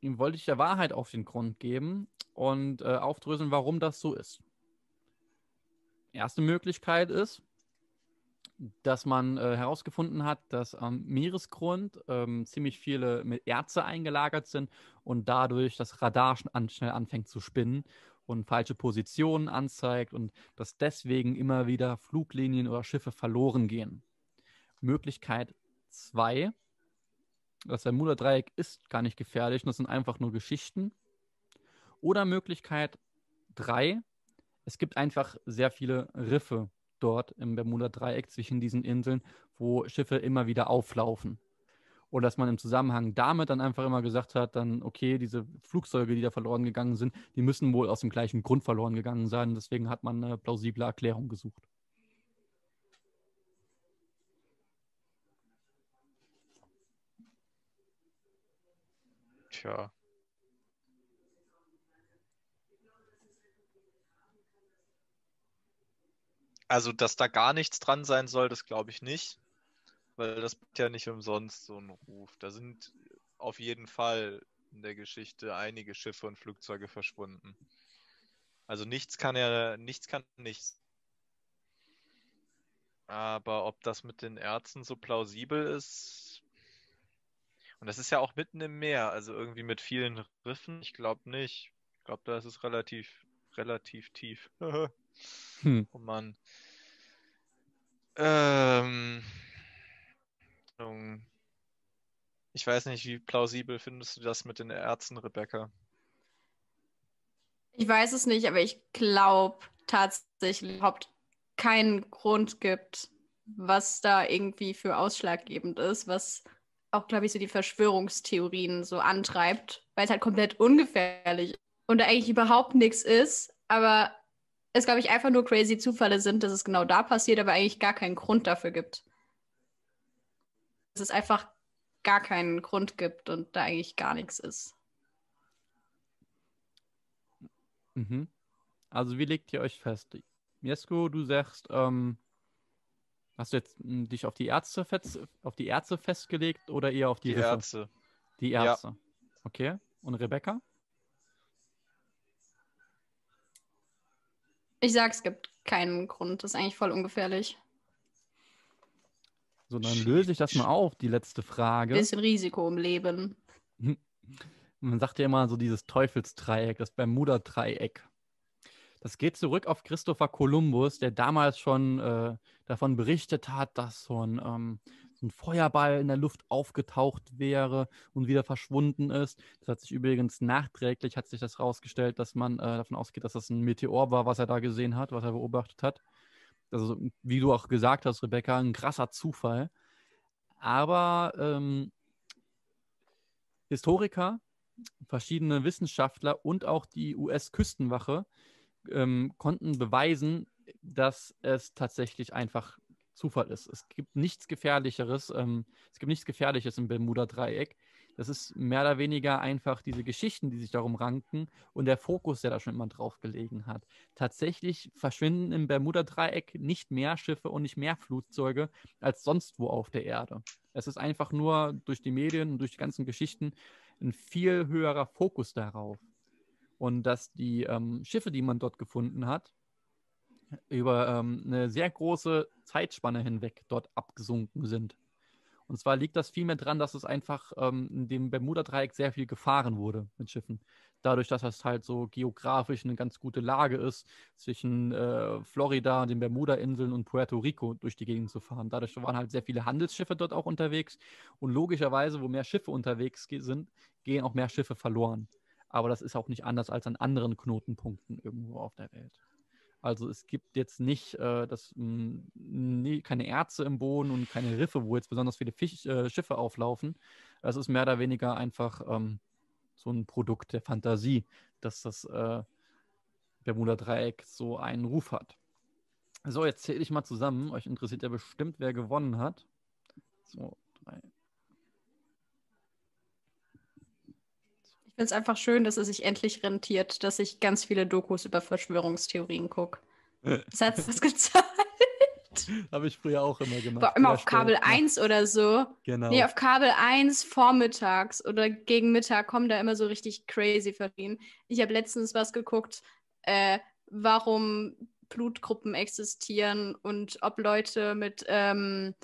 ihm wollte ich der Wahrheit auf den Grund geben und äh, aufdröseln, warum das so ist. Erste Möglichkeit ist, dass man äh, herausgefunden hat, dass am Meeresgrund ähm, ziemlich viele Erze eingelagert sind und dadurch das Radar an, schnell anfängt zu spinnen und falsche Positionen anzeigt und dass deswegen immer wieder Fluglinien oder Schiffe verloren gehen. Möglichkeit 2, das Bermuda-Dreieck ist gar nicht gefährlich, das sind einfach nur Geschichten. Oder Möglichkeit 3, es gibt einfach sehr viele Riffe dort im Bermuda-Dreieck zwischen diesen Inseln, wo Schiffe immer wieder auflaufen. Oder dass man im Zusammenhang damit dann einfach immer gesagt hat, dann, okay, diese Flugzeuge, die da verloren gegangen sind, die müssen wohl aus dem gleichen Grund verloren gegangen sein. Deswegen hat man eine plausible Erklärung gesucht. Tja. Also, dass da gar nichts dran sein soll, das glaube ich nicht. Weil das ist ja nicht umsonst so ein Ruf. Da sind auf jeden Fall in der Geschichte einige Schiffe und Flugzeuge verschwunden. Also nichts kann ja, nichts kann nichts. Aber ob das mit den Ärzten so plausibel ist. Und das ist ja auch mitten im Meer, also irgendwie mit vielen Riffen. Ich glaube nicht. Ich glaube, da ist es relativ, relativ tief. hm. Oh Mann. Ähm, ich weiß nicht, wie plausibel findest du das mit den Ärzten, Rebecca? Ich weiß es nicht, aber ich glaube tatsächlich überhaupt keinen Grund gibt, was da irgendwie für ausschlaggebend ist, was auch, glaube ich, so die Verschwörungstheorien so antreibt, weil es halt komplett ungefährlich ist und da eigentlich überhaupt nichts ist, aber es, glaube ich, einfach nur crazy Zufälle sind, dass es genau da passiert, aber eigentlich gar keinen Grund dafür gibt. Dass es einfach gar keinen Grund gibt und da eigentlich gar nichts ist. Mhm. Also wie legt ihr euch fest? Jesko, du sagst, ähm, hast du jetzt m, hm, dich auf die Ärzte fest, auf die Ärzte festgelegt oder eher auf die, die Ärzte? Die Ärzte. Ja. Okay. Und Rebecca? Ich sag, es gibt keinen Grund. Das ist eigentlich voll ungefährlich. So, dann löse ich das mal auf, die letzte Frage. Bisschen Risiko im Leben. Man sagt ja immer so dieses Teufelsdreieck, das Bermuda-Dreieck. Das geht zurück auf Christopher Columbus, der damals schon äh, davon berichtet hat, dass so ein, ähm, ein Feuerball in der Luft aufgetaucht wäre und wieder verschwunden ist. Das hat sich übrigens nachträglich hat sich das herausgestellt, dass man äh, davon ausgeht, dass das ein Meteor war, was er da gesehen hat, was er beobachtet hat. Also, wie du auch gesagt hast, Rebecca, ein krasser Zufall. Aber ähm, Historiker, verschiedene Wissenschaftler und auch die US-Küstenwache ähm, konnten beweisen, dass es tatsächlich einfach Zufall ist. Es gibt nichts Gefährlicheres, ähm, es gibt nichts Gefährliches im Bermuda-Dreieck. Das ist mehr oder weniger einfach diese Geschichten, die sich darum ranken und der Fokus, der da schon immer drauf gelegen hat. Tatsächlich verschwinden im Bermuda-Dreieck nicht mehr Schiffe und nicht mehr Flugzeuge als sonst wo auf der Erde. Es ist einfach nur durch die Medien und durch die ganzen Geschichten ein viel höherer Fokus darauf. Und dass die ähm, Schiffe, die man dort gefunden hat, über ähm, eine sehr große Zeitspanne hinweg dort abgesunken sind. Und zwar liegt das vielmehr daran, dass es einfach ähm, in dem Bermuda-Dreieck sehr viel gefahren wurde mit Schiffen. Dadurch, dass das halt so geografisch eine ganz gute Lage ist, zwischen äh, Florida, den Bermuda-Inseln und Puerto Rico durch die Gegend zu fahren. Dadurch waren halt sehr viele Handelsschiffe dort auch unterwegs. Und logischerweise, wo mehr Schiffe unterwegs sind, gehen auch mehr Schiffe verloren. Aber das ist auch nicht anders als an anderen Knotenpunkten irgendwo auf der Welt. Also es gibt jetzt nicht äh, das, mh, nie, keine Erze im Boden und keine Riffe, wo jetzt besonders viele Fisch, äh, Schiffe auflaufen. Es ist mehr oder weniger einfach ähm, so ein Produkt der Fantasie, dass das äh, Bermuda-Dreieck so einen Ruf hat. So, jetzt zähle ich mal zusammen. Euch interessiert ja bestimmt, wer gewonnen hat. So, drei. Finde es einfach schön, dass es sich endlich rentiert, dass ich ganz viele Dokus über Verschwörungstheorien gucke. Was hat das gezahlt? Habe ich früher auch immer gemacht. Boah, immer auf Kabel stolz. 1 oder so. Genau. Nee, auf Kabel 1 vormittags oder gegen Mittag kommen da immer so richtig crazy Verdienen. Ich habe letztens was geguckt, äh, warum Blutgruppen existieren und ob Leute mit ähm,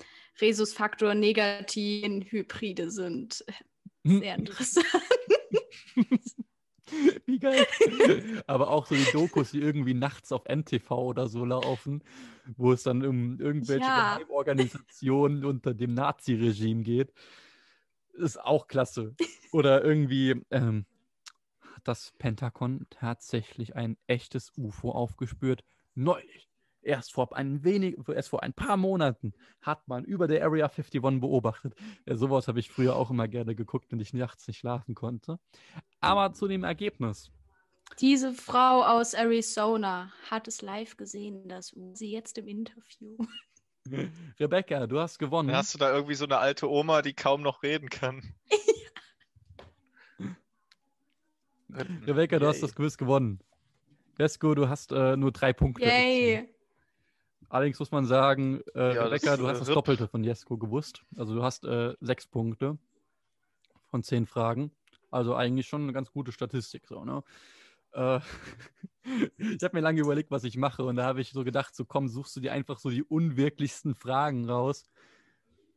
Rhesusfaktor negativ in Hybride sind. Sehr interessant. Wie geil. Aber auch so die Dokus, die irgendwie nachts auf NTV oder so laufen, wo es dann um irgendwelche Ja. Geheimorganisationen unter dem Nazi-Regime geht, ist auch klasse. Oder irgendwie ähm, hat das Pentagon tatsächlich ein echtes UFO aufgespürt. Neulich. Erst vor, ein wenig, erst vor ein paar Monaten hat man über der Area 51 beobachtet. Ja, sowas habe ich früher auch immer gerne geguckt, wenn ich nachts nicht schlafen konnte. Aber zu dem Ergebnis. Diese Frau aus Arizona hat es live gesehen, das. Sie jetzt im Interview. Rebecca, du hast gewonnen. Dann hast du da irgendwie so eine alte Oma, die kaum noch reden kann. Rebecca, du hast Yay. das Quiz gewonnen. Jesko, du hast äh, nur drei Punkte. Yay! Allerdings muss man sagen, äh, Ja, Rebecca, das, du äh, hast das RIP. Doppelte von Jesko gewusst. Also du hast äh, sechs Punkte von zehn Fragen. Also eigentlich schon eine ganz gute Statistik. So, ne? äh, ich habe mir lange überlegt, was ich mache. Und da habe ich so gedacht, so komm, suchst du dir einfach so die unwirklichsten Fragen raus,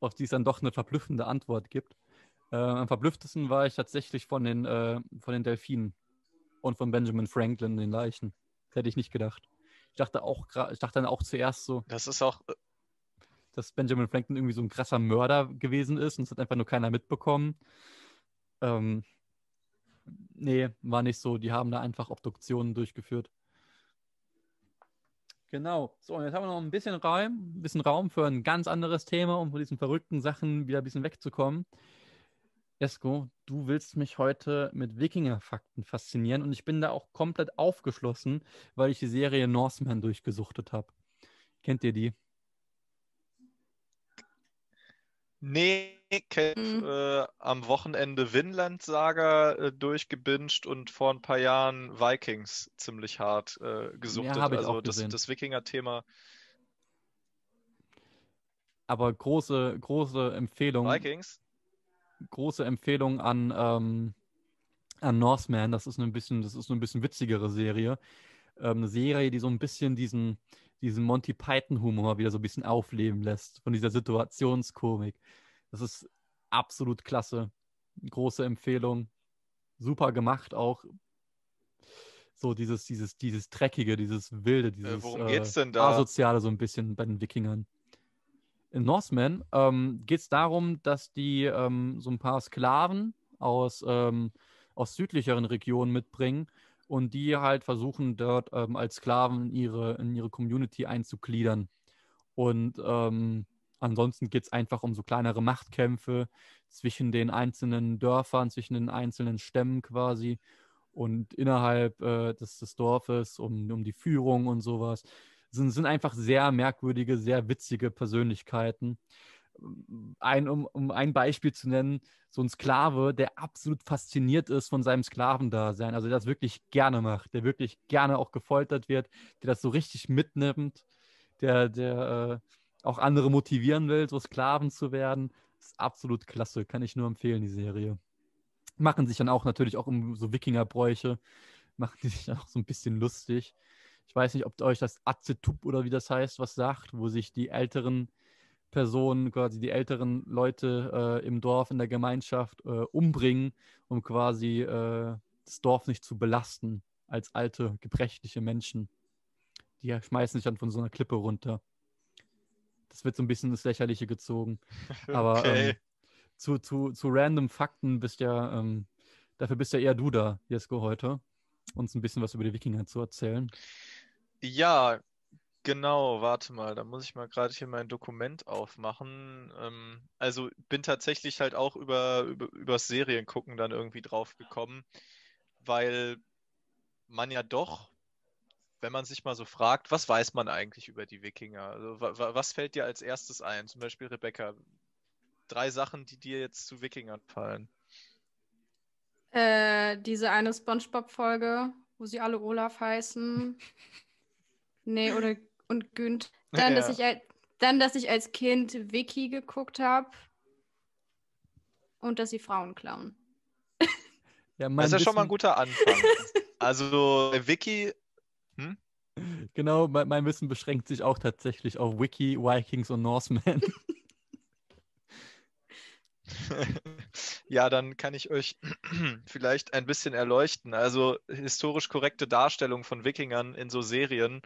auf die es dann doch eine verblüffende Antwort gibt. Äh, am verblüfftesten war ich tatsächlich von den, äh, von den Delfinen und von Benjamin Franklin, den Leichen. Das hätte ich nicht gedacht. Ich dachte auch, ich dachte dann auch zuerst so, Das ist auch, äh, dass Benjamin Franklin irgendwie so ein krasser Mörder gewesen ist und es hat einfach nur keiner mitbekommen. Ähm, nee, war nicht so. Die haben da einfach Obduktionen durchgeführt. Genau. So, und jetzt haben wir noch ein bisschen Raum, ein bisschen Raum für ein ganz anderes Thema, um von diesen verrückten Sachen wieder ein bisschen wegzukommen. Esko, du willst mich heute mit Wikinger-Fakten faszinieren und ich bin da auch komplett aufgeschlossen, weil ich die Serie Norseman durchgesuchtet habe. Kennt ihr die? nee, Cape, Mhm. äh, am Wochenende Vinland Saga äh, durchgebinged und vor ein paar Jahren Vikings ziemlich hart äh, gesuchtet. ich also auch das, das Wikinger-Thema. Aber große, große Empfehlung, Vikings? Große Empfehlung an, ähm, an Norseman. Das ist ein bisschen, das ist eine bisschen witzigere Serie. Ähm, eine Serie, die so ein bisschen diesen, diesen Monty Python-Humor wieder so ein bisschen aufleben lässt, von dieser Situationskomik. Das ist absolut klasse. Große Empfehlung. Super gemacht auch. So dieses, dieses, dieses Dreckige, dieses Wilde, dieses worum geht's denn da? Asoziale so ein bisschen bei den Wikingern. In Norseman ähm, geht es darum, dass die ähm, so ein paar Sklaven aus, ähm, aus südlicheren Regionen mitbringen und die halt versuchen, dort ähm, als Sklaven in ihre, in ihre Community einzugliedern. Und ähm, ansonsten geht es einfach um so kleinere Machtkämpfe zwischen den einzelnen Dörfern, zwischen den einzelnen Stämmen quasi und innerhalb äh, des, des Dorfes um, um die Führung und sowas. Sind, sind einfach sehr merkwürdige, sehr witzige Persönlichkeiten. Ein, um, um ein Beispiel zu nennen, so ein Sklave, der absolut fasziniert ist von seinem Sklavendasein, also der das wirklich gerne macht, der wirklich gerne auch gefoltert wird, der das so richtig mitnimmt, der, der äh, auch andere motivieren will, so Sklaven zu werden. Ist absolut klasse, kann ich nur empfehlen, die Serie. Machen sich dann auch natürlich auch um so Wikingerbräuche, machen die sich auch so ein bisschen lustig. Ich weiß nicht, ob euch das Azetup oder wie das heißt, was sagt, wo sich die älteren Personen, quasi die älteren Leute äh, im Dorf, in der Gemeinschaft äh, umbringen, um quasi äh, das Dorf nicht zu belasten als alte, gebrechliche Menschen. Die schmeißen sich dann von so einer Klippe runter. Das wird so ein bisschen ins Lächerliche gezogen. Aber okay. ähm, zu, zu, zu random Fakten bist ja, ähm, dafür bist ja eher du da, Jesko, heute, uns ein bisschen was über die Wikinger zu erzählen. Ja, genau, warte mal, da muss ich mal gerade hier mein Dokument aufmachen. Ähm, also bin tatsächlich halt auch über, über übers Seriengucken dann irgendwie drauf gekommen, weil man ja doch, wenn man sich mal so fragt, was weiß man eigentlich über die Wikinger? Also wa wa was fällt dir als erstes ein? Zum Beispiel Rebecca, drei Sachen, die dir jetzt zu Wikingern fallen. Äh, diese eine SpongeBob-Folge, wo sie alle Olaf heißen. nee, oder und Günd. Dann, Ja. dass ich als, dann, dass ich als Kind Wiki geguckt habe. Und dass sie Frauen klauen. Ja, Das ist ja schon mal ein guter Anfang. Also, Wiki, Genau, mein, mein Wissen beschränkt sich auch tatsächlich auf Wiki, Vikings und Norsemen. ja, dann kann ich euch vielleicht ein bisschen erleuchten. Also, historisch korrekte Darstellung von Wikingern in so Serien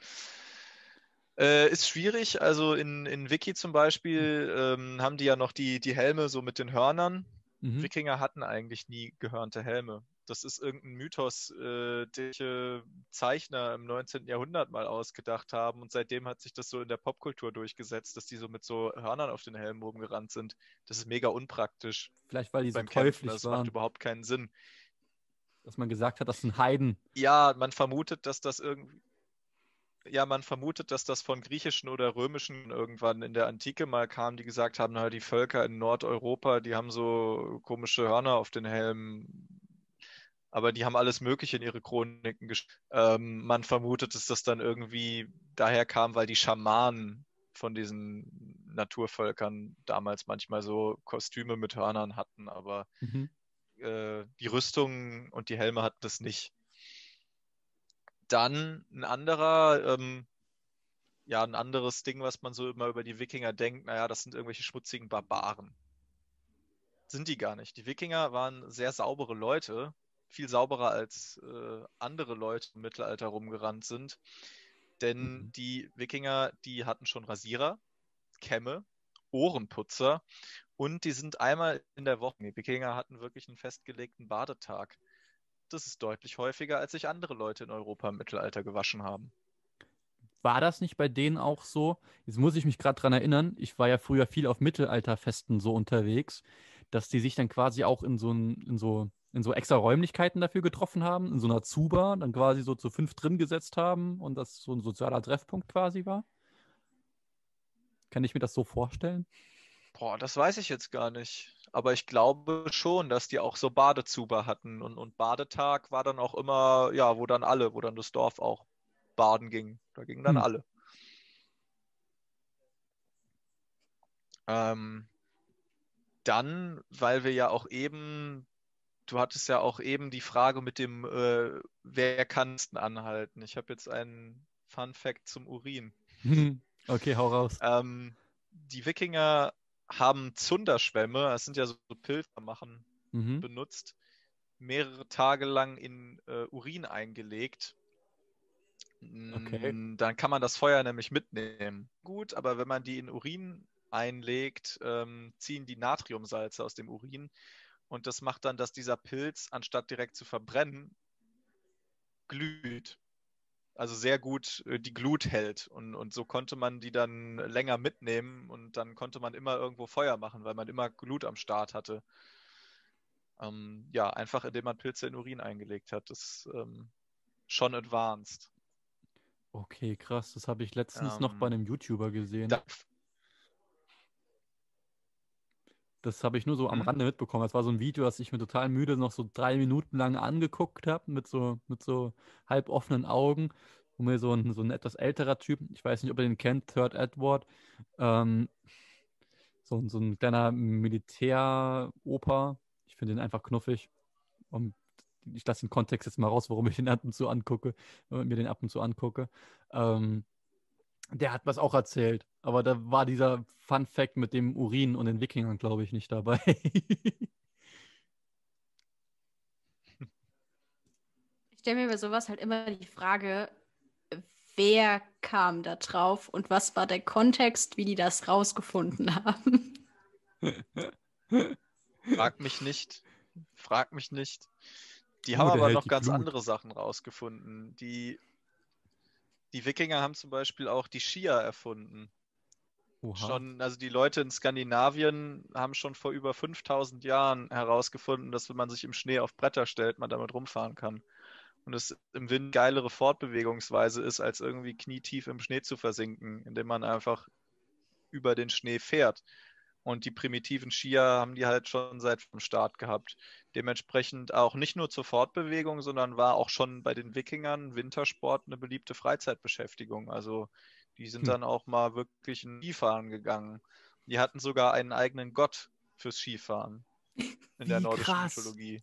äh, ist schwierig. Also, in, in Wiki zum Beispiel ähm, haben die ja noch die, die Helme so mit den Hörnern. Mhm. Wikinger hatten eigentlich nie gehörnte Helme. Das ist irgendein Mythos, äh, den äh, Zeichner im 19. Jahrhundert mal ausgedacht haben. Und seitdem hat sich das so in der Popkultur durchgesetzt, dass die so mit so Hörnern auf den Helmen rumgerannt sind. Das ist mega unpraktisch Vielleicht, weil die so beim Kämpfen. käuflich Das macht überhaupt keinen Sinn. dass man gesagt hat, das sind Heiden. Ja, man vermutet, dass das irgendwie. Ja, man vermutet, dass das von griechischen oder römischen irgendwann in der Antike mal kam, die gesagt haben, na, die Völker in Nordeuropa, die haben so komische Hörner auf den Helmen. Aber die haben alles Mögliche in ihre Chroniken geschrieben. Ähm, man vermutet, dass das dann irgendwie daher kam, weil die Schamanen von diesen Naturvölkern damals manchmal so Kostüme mit Hörnern hatten, aber Mhm. äh, die Rüstungen und die Helme hatten das nicht. Dann ein anderer, ähm, ja, ein anderes Ding, was man so immer über die Wikinger denkt, naja, das sind irgendwelche schmutzigen Barbaren. Sind die gar nicht. Die Wikinger waren sehr saubere Leute, viel sauberer als äh, andere Leute im Mittelalter rumgerannt sind. Denn Mhm. die Wikinger, die hatten schon Rasierer, Kämme, Ohrenputzer und die sind einmal in der Woche. Die Wikinger hatten wirklich einen festgelegten Badetag. Das ist deutlich häufiger, als sich andere Leute in Europa im Mittelalter gewaschen haben. War das nicht bei denen auch so? Jetzt muss ich mich gerade dran erinnern, ich war ja früher viel auf Mittelalterfesten so unterwegs, dass die sich dann quasi auch in so, ein, in so, in so extra Räumlichkeiten dafür getroffen haben, in so einer Zuba, dann quasi so zu fünf drin gesetzt haben und das so ein sozialer Treffpunkt quasi war. Kann ich mir das so vorstellen? Boah, das weiß ich jetzt gar nicht. Aber ich glaube schon, dass die auch so Badezuber hatten. Und, und Badetag war dann auch immer, ja, wo dann alle, wo dann das Dorf auch baden ging. Da gingen dann Hm. alle. Ähm, dann, weil wir ja auch eben, du hattest ja auch eben die Frage mit dem, äh, wer kann es denn anhalten? Ich habe jetzt einen Fun Fact zum Urin. okay, hau raus. Ähm, die Wikinger haben Zunderschwämme, das sind ja so Pilzermachen, Mhm. benutzt, mehrere Tage lang in äh, Urin eingelegt. Okay. Mm, Dann kann man das Feuer nämlich mitnehmen. Gut, aber wenn man die in Urin einlegt, ähm, ziehen die Natriumsalze aus dem Urin und das macht dann, dass dieser Pilz, anstatt direkt zu verbrennen, glüht. Also sehr gut äh, die Glut hält. Und, und so konnte man die dann länger mitnehmen und dann konnte man immer irgendwo Feuer machen, weil man immer Glut am Start hatte. Ähm, ja, einfach indem man Pilze in Urin eingelegt hat. Das ist ähm, schon advanced. Okay, krass. Das habe ich letztens noch bei Ähm, einem YouTuber gesehen. Da, Das habe ich nur so am Mhm. Rande mitbekommen. Das war so ein Video, das ich mir total müde noch so drei Minuten lang angeguckt habe, mit so, mit so halb offenen Augen, wo mir so ein, so ein etwas älterer Typ, ich weiß nicht, ob ihr den kennt, Third Edward, ähm, so, ein- so ein kleiner Militäroper. Ich finde den einfach knuffig. Und ich lasse den Kontext jetzt mal raus, warum ich den ab und zu angucke, äh, mir den ab und zu angucke. Ähm, der hat was auch erzählt, aber da war dieser Fun Fact mit dem Urin und den Wikingern, glaube ich, nicht dabei. Ich stelle mir bei sowas halt immer die Frage, wer kam da drauf und was war der Kontext, wie die das rausgefunden haben. frag mich nicht. Frag mich nicht. Die Oh, haben der aber noch ganz Glut. andere Sachen rausgefunden. Die, Die Wikinger haben zum Beispiel auch die Skier erfunden. Oha. Schon, also die Leute in Skandinavien haben schon vor über 5000 Jahren herausgefunden, dass wenn man sich im Schnee auf Bretter stellt, man damit rumfahren kann. Und es im Wind geilere Fortbewegungsweise ist, als irgendwie knietief im Schnee zu versinken, indem man einfach über den Schnee fährt. Und die primitiven Skier haben die halt schon seit dem Start gehabt. Dementsprechend auch nicht nur zur Fortbewegung, sondern war auch schon bei den Wikingern Wintersport eine beliebte Freizeitbeschäftigung. Also die sind Hm. dann auch mal wirklich in Skifahren gegangen. Die hatten sogar einen eigenen Gott fürs Skifahren in der Wie nordischen krass. Mythologie.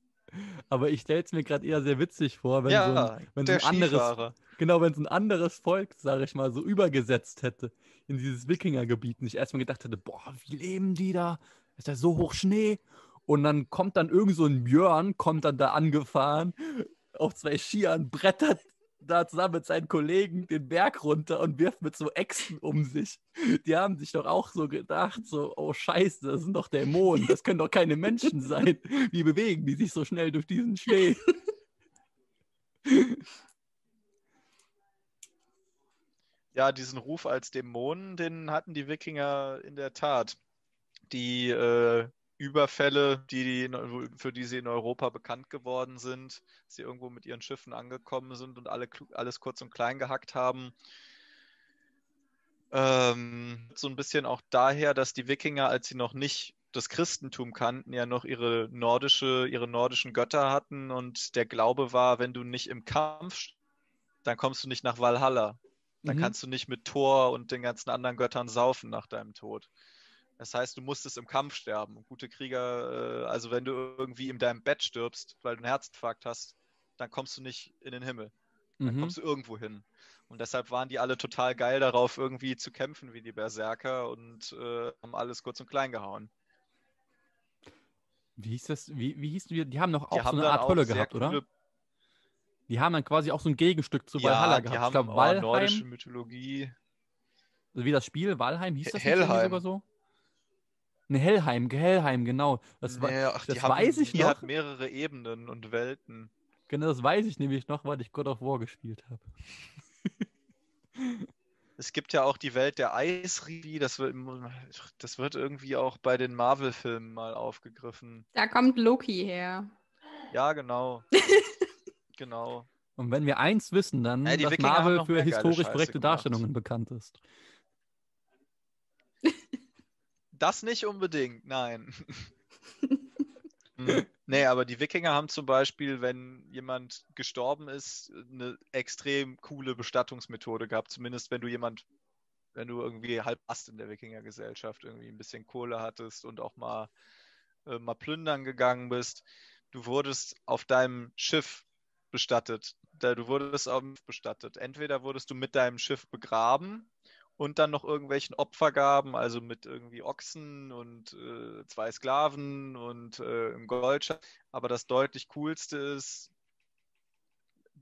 Aber ich stelle es mir gerade eher sehr witzig vor, wenn so ein, ja, wenn so ein anderes, genau, wenn so ein anderes Volk, sage ich mal, so übergesetzt hätte in dieses Wikingergebiet und ich erstmal gedacht hätte, boah, wie leben die da? Ist da so hoch Schnee? Und dann kommt dann irgend so ein Björn, kommt dann da angefahren, auf zwei Skiern, brettert da zusammen mit seinen Kollegen den Berg runter und wirft mit so Äxten um sich. Die haben sich doch auch so gedacht, so, oh scheiße, das sind doch Dämonen, das können doch keine Menschen sein. Wie bewegen die sich so schnell durch diesen Schnee? Ja, diesen Ruf als Dämonen, den hatten die Wikinger in der Tat. Die äh, Überfälle, die, in- für die sie in Europa bekannt geworden sind, sie irgendwo mit ihren Schiffen angekommen sind und alle, alles kurz und klein gehackt haben, ähm, so ein bisschen auch daher, dass die Wikinger, als sie noch nicht das Christentum kannten, ja noch ihre nordische, ihre nordischen Götter hatten und der Glaube war, wenn du nicht im Kampf, dann kommst du nicht nach Valhalla. Dann Mhm. kannst du nicht mit Thor und den ganzen anderen Göttern saufen nach deinem Tod. Das heißt, du musstest im Kampf sterben. Und gute Krieger, äh, also wenn du irgendwie in deinem Bett stirbst, weil du einen Herzinfarkt hast, dann kommst du nicht in den Himmel. Dann Mhm. kommst du irgendwo hin. Und deshalb waren die alle total geil darauf, irgendwie zu kämpfen wie die Berserker und äh, haben alles kurz und klein gehauen. Wie hieß das? Wie, wie hießen die? Die haben Die auch so eine Art Hölle gehabt, oder? Die haben dann quasi auch so ein Gegenstück zu Ja, Valhalla die gehabt. haben ich glaube, oh, Valheim, nordische Mythologie. also wie das Spiel, Valheim, hieß das Helheim. sogar so? Ne, Hellheim, Hellheim, genau. Das, Nee, ach, die das haben, weiß ich die noch. hat mehrere Ebenen und Welten. genau, das weiß ich nämlich noch, weil ich God of War gespielt habe. Es gibt ja auch die Welt der Eisrivi, das wird, das wird irgendwie auch bei den Marvel-Filmen mal aufgegriffen. Da kommt Loki her. Ja, genau. genau. Und wenn wir eins wissen, dann, die dass Wikinger Marvel für historisch korrekte. Darstellungen bekannt ist. Das nicht unbedingt, nein. Hm, nee, aber die Wikinger haben zum Beispiel, wenn jemand gestorben ist, eine extrem coole Bestattungsmethode gehabt. Zumindest wenn du jemand, wenn du irgendwie halb Ast in der Wikingergesellschaft irgendwie ein bisschen Kohle hattest und auch mal, äh, mal plündern gegangen bist. Du wurdest auf deinem Schiff bestattet. Du wurdest auf bestattet. Entweder wurdest du mit deinem Schiff begraben und dann noch irgendwelchen Opfergaben, also mit irgendwie Ochsen und äh, zwei Sklaven und äh, Goldschatz. Aber das deutlich coolste ist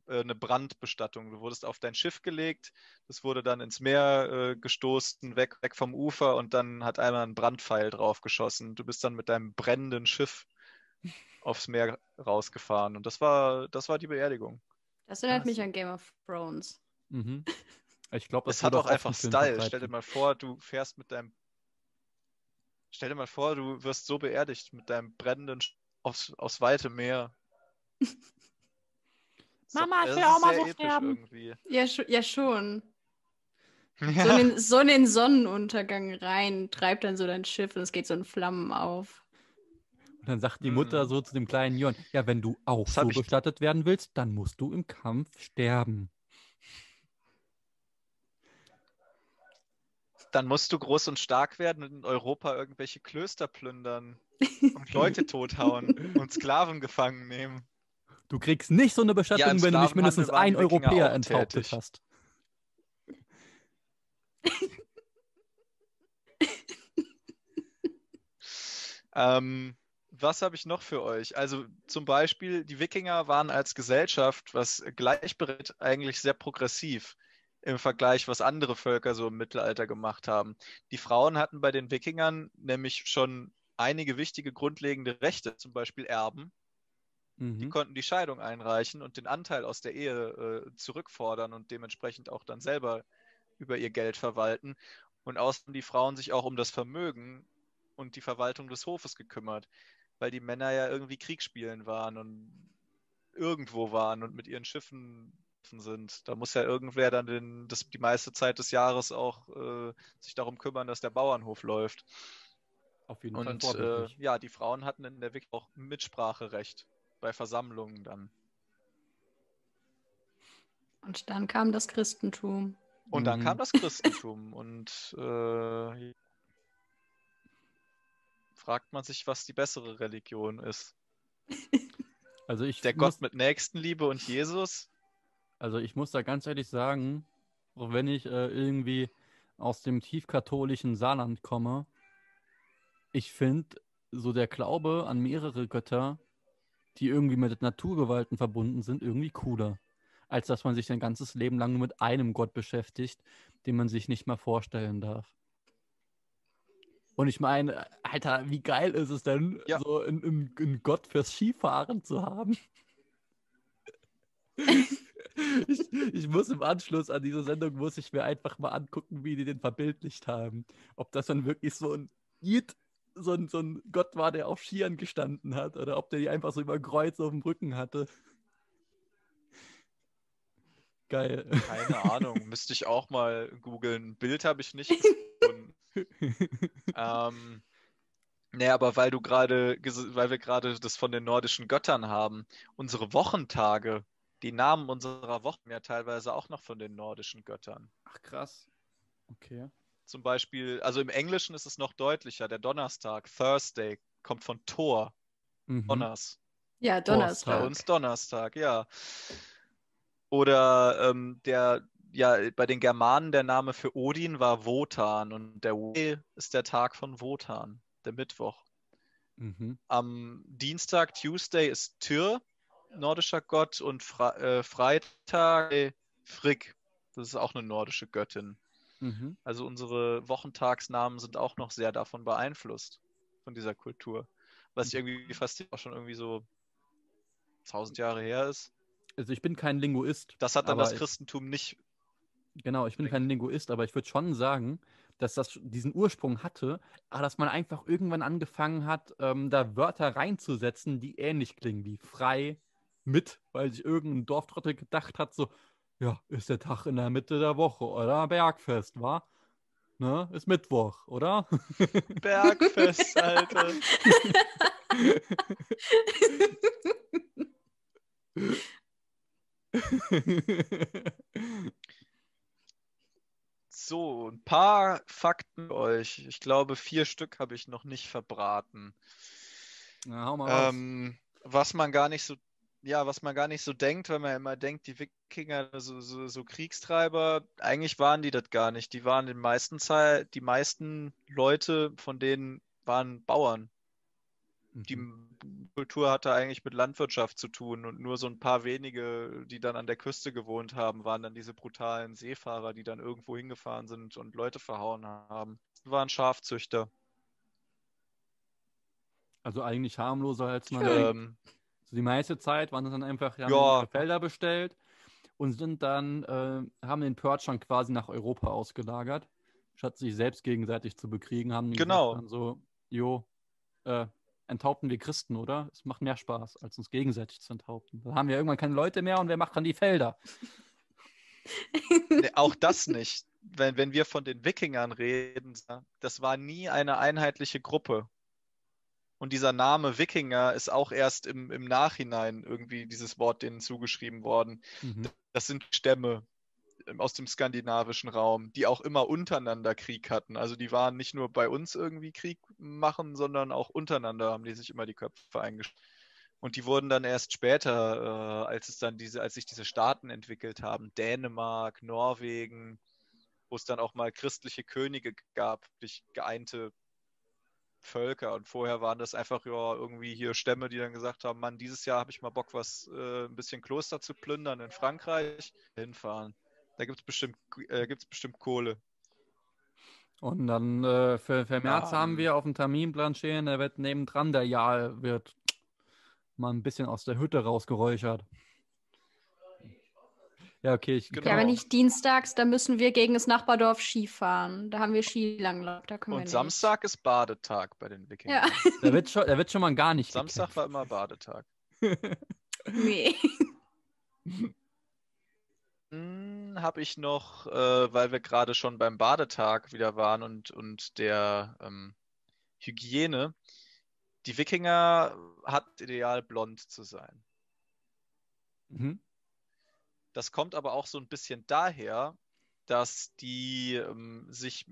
äh, eine Brandbestattung. Du wurdest auf dein Schiff gelegt, das wurde dann ins Meer äh, gestoßen, weg, weg vom Ufer und dann hat einmal ein Brandpfeil drauf geschossen. Du bist dann mit deinem brennenden Schiff aufs Meer rausgefahren und das war, das war die Beerdigung. Das erinnert mich an Game of Thrones. Mhm. Ich glaube, Es hat auch einfach Style. Stell dir mal vor, du fährst mit deinem. Stell dir mal vor, du wirst so beerdigt mit deinem brennenden Sch- aufs, aufs weite Meer. Mama, ich das will auch mal so sterben. Ja, ja schon. So, in Ja. den, so in den Sonnenuntergang rein, treibt dann so dein Schiff und es geht so in Flammen auf. Und dann sagt die Mutter Mhm. so zu dem kleinen Jörn, ja, wenn du auch Das so bestattet werden willst, dann musst du im Kampf sterben. Dann musst du groß und stark werden und in Europa irgendwelche Klöster plündern und Leute tothauen und Sklaven gefangen nehmen. Du kriegst nicht so eine Bestattung, im wenn du nicht mindestens einen Europäer enthauptet hast. Ähm, was habe ich noch für euch? Also zum Beispiel, die Wikinger waren als Gesellschaft, was gleichberechtigt eigentlich sehr progressiv im Vergleich, was andere Völker so im Mittelalter gemacht haben. Die Frauen hatten bei den Wikingern nämlich schon einige wichtige grundlegende Rechte, zum Beispiel Erben. Die Mhm. konnten die Scheidung einreichen und den Anteil aus der Ehe äh, zurückfordern und dementsprechend auch dann selber über ihr Geld verwalten. Und außerdem die Frauen sich auch um das Vermögen und die Verwaltung des Hofes gekümmert, weil die Männer ja irgendwie Kriegsspielen waren und irgendwo waren und mit ihren Schiffen sind. Da muss ja irgendwer dann den, das, die meiste Zeit des Jahres auch äh, sich darum kümmern, dass der Bauernhof läuft. Auf jeden Fall Und äh, vorbildlich. ja, die Frauen hatten in der Wiki auch Mitspracherecht bei Versammlungen dann. Und dann kam das Christentum. Und dann Mhm. kam das Christentum und äh, fragt man sich, was die bessere Religion ist. Also ich Der muss, Gott mit Nächstenliebe und Jesus? also ich muss da ganz ehrlich sagen, auch wenn ich äh, irgendwie aus dem tiefkatholischen Saarland komme, ich finde so der Glaube an mehrere Götter, die irgendwie mit Naturgewalten verbunden sind, irgendwie cooler. Als dass man sich sein ganzes Leben lang nur mit einem Gott beschäftigt, den man sich nicht mal vorstellen darf. Und ich meine, Alter, wie geil ist es denn, Ja. so einen, Gott fürs Skifahren zu haben? ich, ich muss im Anschluss an diese Sendung, muss ich mir einfach mal angucken, wie die den verbildlicht haben. Ob das dann wirklich so ein Jid, so ein, so ein Gott war, der auf Skiern gestanden hat, oder ob der die einfach so über Kreuz auf dem Rücken hatte. Geil. Keine Ahnung, müsste ich auch mal googeln. Bild habe ich nicht gefunden. ähm, nee, aber weil du gerade, weil wir gerade das von den nordischen Göttern haben, unsere Wochentage, die Namen unserer Wochen ja teilweise auch noch von den nordischen Göttern. Ach krass. Okay. Zum Beispiel, also im Englischen ist es noch deutlicher, der Donnerstag, Thursday, kommt von Thor, Mhm. Donners. Ja, Bei Donnerstag. uns Donnerstag, ja. Oder ähm, der, ja, bei den Germanen der Name für Odin war Wotan und der Way ist der Tag von Wotan, der Mittwoch. Mhm. Am Dienstag, Tuesday, ist Tyr, nordischer Gott, und Fre äh, Freitag äh, Frigg. Das ist auch eine nordische Göttin. Mhm. Also unsere Wochentagsnamen sind auch noch sehr davon beeinflusst, von dieser Kultur. Was ich irgendwie fast auch schon irgendwie so 1000 Jahre her ist. Also ich bin kein Linguist. Das hat dann aber das ich- Christentum nicht. Genau, ich bin kein Linguist, aber ich würde schon sagen, dass das diesen Ursprung hatte, aber dass man einfach irgendwann angefangen hat, ähm, da Wörter reinzusetzen, die ähnlich klingen, wie frei, mit, weil sich irgendein Dorftrottel gedacht hat, so, ja, ist der Tag in der Mitte der Woche, oder? Bergfest, war? Ne? Ist Mittwoch, oder? Bergfest, Alter. So, ein paar Fakten für euch. Ich glaube, vier Stück habe ich noch nicht verbraten. Na, hau mal. Ähm, was man gar nicht so, ja, was man gar nicht so denkt, wenn man immer denkt, die Wikinger, so, so, so Kriegstreiber, eigentlich waren die das gar nicht. Die waren den meisten Zeit, die meisten Leute von denen waren Bauern. Die Mhm. Kultur hatte eigentlich mit Landwirtschaft zu tun und nur so ein paar wenige, die dann an der Küste gewohnt haben, waren dann diese brutalen Seefahrer, die dann irgendwo hingefahren sind und Leute verhauen haben. Das waren Schafzüchter. Also eigentlich harmloser als man. Ähm, So die meiste Zeit waren es dann einfach, die Ja. Felder bestellt und sind dann, äh, haben den Purge dann quasi nach Europa ausgelagert, statt sich selbst gegenseitig zu bekriegen, haben die Genau. so, jo, äh, enthaupten wir Christen, oder? Es macht mehr Spaß, als uns gegenseitig zu enthaupten. Dann haben wir irgendwann keine Leute mehr und wer macht dann die Felder? Nee, auch das nicht. Wenn, wenn wir von den Wikingern reden, das war nie eine einheitliche Gruppe. Und dieser Name Wikinger ist auch erst im, im Nachhinein irgendwie dieses Wort denen zugeschrieben worden. Mhm. Das sind Stämme aus dem skandinavischen Raum, die auch immer untereinander Krieg hatten. Also die waren nicht nur bei uns irgendwie Krieg machen, sondern auch untereinander haben die sich immer die Köpfe eingeschlagen. Und die wurden dann erst später, äh, als es dann diese, als sich diese Staaten entwickelt haben, Dänemark, Norwegen, wo es dann auch mal christliche Könige gab, durch geeinte Völker. Und vorher waren das einfach ja irgendwie hier Stämme, die dann gesagt haben, Mann, dieses Jahr habe ich mal Bock, was äh, ein bisschen Kloster zu plündern in Frankreich. Hinfahren. Da gibt es bestimmt, äh, gibt's bestimmt Kohle. Und dann äh, für, für März Ja, haben wir auf dem Terminplan stehen, da wird nebendran der Jahr wird mal ein bisschen aus der Hütte rausgeräuchert. Ja, okay, ich Genau. Ja, aber nicht dienstags, da müssen wir gegen das Nachbardorf Skifahren. Da haben wir Skilanglauf, da können wir Und nicht. Samstag ist Badetag bei den Wikingern. Ja, Da wird schon, da wird schon mal gar nicht. Samstag war immer Badetag. nee. Habe ich noch, äh, weil wir gerade schon beim Badetag wieder waren und, und der ähm, Hygiene. Die Wikinger hat ideal blond zu sein. Mhm. Das kommt aber auch so ein bisschen daher, dass die ähm, sich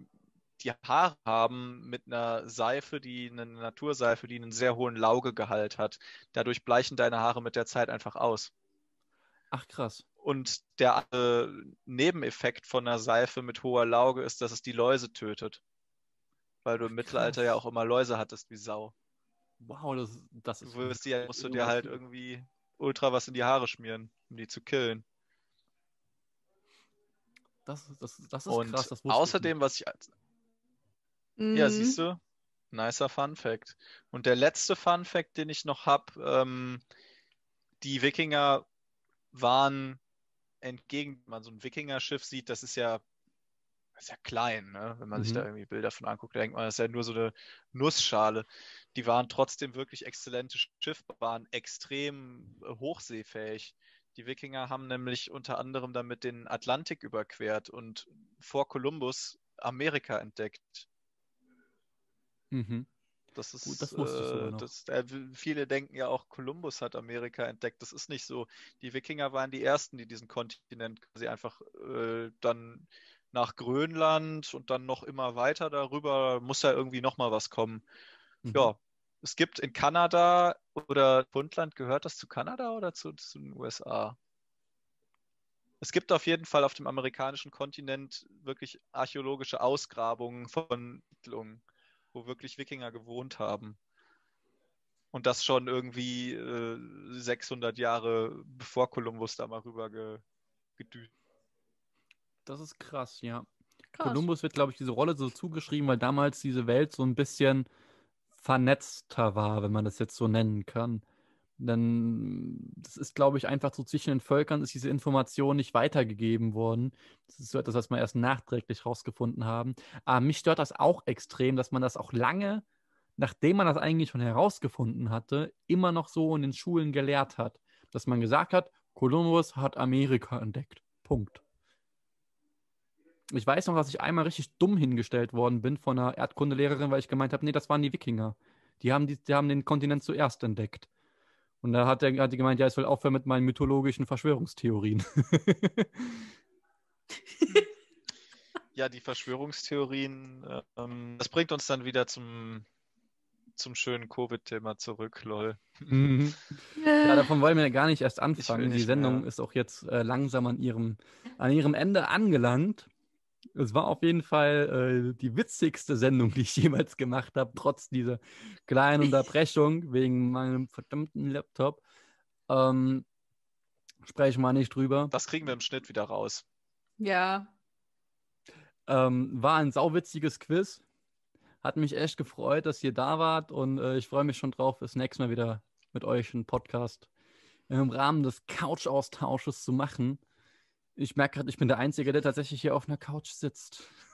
die Haare haben mit einer Seife, die eine Naturseife, die einen sehr hohen Laugegehalt hat. Dadurch bleichen deine Haare mit der Zeit einfach aus. Ach, krass. Und der äh, Nebeneffekt von einer Seife mit hoher Lauge ist, dass es die Läuse tötet. Weil du im Mittelalter ja auch immer Läuse hattest wie Sau. Wow, das, das Du ist. wirst dir, musst du dir halt irgendwie ultra was in die Haare schmieren, um die zu killen. Das, das, das ist Und krass. Das außerdem, was ich als Ja, Mhm. siehst du? Nicer Fun Fact. Und der letzte Fun Fact, den ich noch habe, ähm, die Wikinger waren entgegen, wenn man so ein Wikingerschiff sieht, das ist ja, das ist ja klein, ne? Wenn man sich Mhm. da irgendwie Bilder von anguckt, denkt man, das ist ja nur so eine Nussschale. Die waren trotzdem wirklich exzellente Schiffe, waren extrem äh, hochseefähig. Die Wikinger haben nämlich unter anderem damit den Atlantik überquert und vor Kolumbus Amerika entdeckt. Mhm. Das ist, Gut, das äh, das, äh, viele denken ja auch, Kolumbus hat Amerika entdeckt. Das ist nicht so. Die Wikinger waren die ersten, die diesen Kontinent quasi einfach äh, dann nach Grönland und dann noch immer weiter darüber. Muss ja irgendwie nochmal was kommen. Mhm. Ja, es gibt in Kanada oder Puntland, gehört das zu Kanada oder zu, zu den USA? Es gibt auf jeden Fall auf dem amerikanischen Kontinent wirklich archäologische Ausgrabungen von Siedlungen, wo wirklich Wikinger gewohnt haben. Und das schon irgendwie äh, 600 Jahre bevor Kolumbus da mal rüber ge gedüst. Das ist krass, ja. Kolumbus wird, glaube ich, diese Rolle so zugeschrieben, weil damals diese Welt so ein bisschen vernetzter war, wenn man das jetzt so nennen kann. Denn das ist, glaube ich, einfach so zwischen den Völkern ist diese Information nicht weitergegeben worden. Das ist so etwas, was wir erst nachträglich rausgefunden haben. Aber mich stört das auch extrem, dass man das auch lange, nachdem man das eigentlich schon herausgefunden hatte, immer noch so in den Schulen gelehrt hat. Dass man gesagt hat, Kolumbus hat Amerika entdeckt. Punkt. Ich weiß noch, dass ich einmal richtig dumm hingestellt worden bin von einer Erdkundelehrerin, weil ich gemeint habe, nee, das waren die Wikinger. Die haben, die, die haben den Kontinent zuerst entdeckt. Und da hat, der, hat die gemeint, ja, ich soll aufhören mit meinen mythologischen Verschwörungstheorien. Ja, die Verschwörungstheorien, ähm, das bringt uns dann wieder zum, zum schönen Covid-Thema zurück, lol. Mhm. ja, davon wollen wir gar nicht erst anfangen. Die Sendung mehr. ist auch jetzt äh, langsam an ihrem, an ihrem Ende angelangt. Es war auf jeden Fall äh, die witzigste Sendung, die ich jemals gemacht habe, trotz dieser kleinen Unterbrechung wegen meinem verdammten Laptop. Ähm, spreche mal nicht drüber. Das kriegen wir im Schnitt wieder raus. Ja. Ähm, war ein sauwitziges Quiz. Hat mich echt gefreut, dass ihr da wart und äh, ich freue mich schon drauf, das nächste Mal wieder mit euch einen Podcast im Rahmen des Couch-Austausches zu machen. Ich merke gerade, ich bin der Einzige, der tatsächlich hier auf einer Couch sitzt.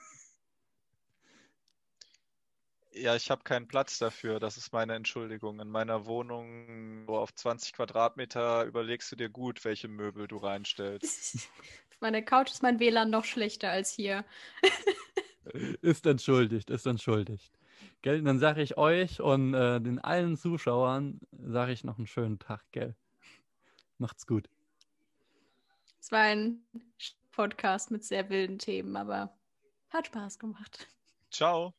Ja, ich habe keinen Platz dafür. Das ist meine Entschuldigung. In meiner Wohnung so auf 20 Quadratmeter überlegst du dir gut, welche Möbel du reinstellst. Auf meiner Couch ist mein WLAN noch schlechter als hier. Ist entschuldigt, ist entschuldigt. Gell? Dann sage ich euch und äh, den allen Zuschauern sage ich noch einen schönen Tag, gell? Macht's gut. Es war ein Podcast mit sehr wilden Themen, aber hat Spaß gemacht. Ciao.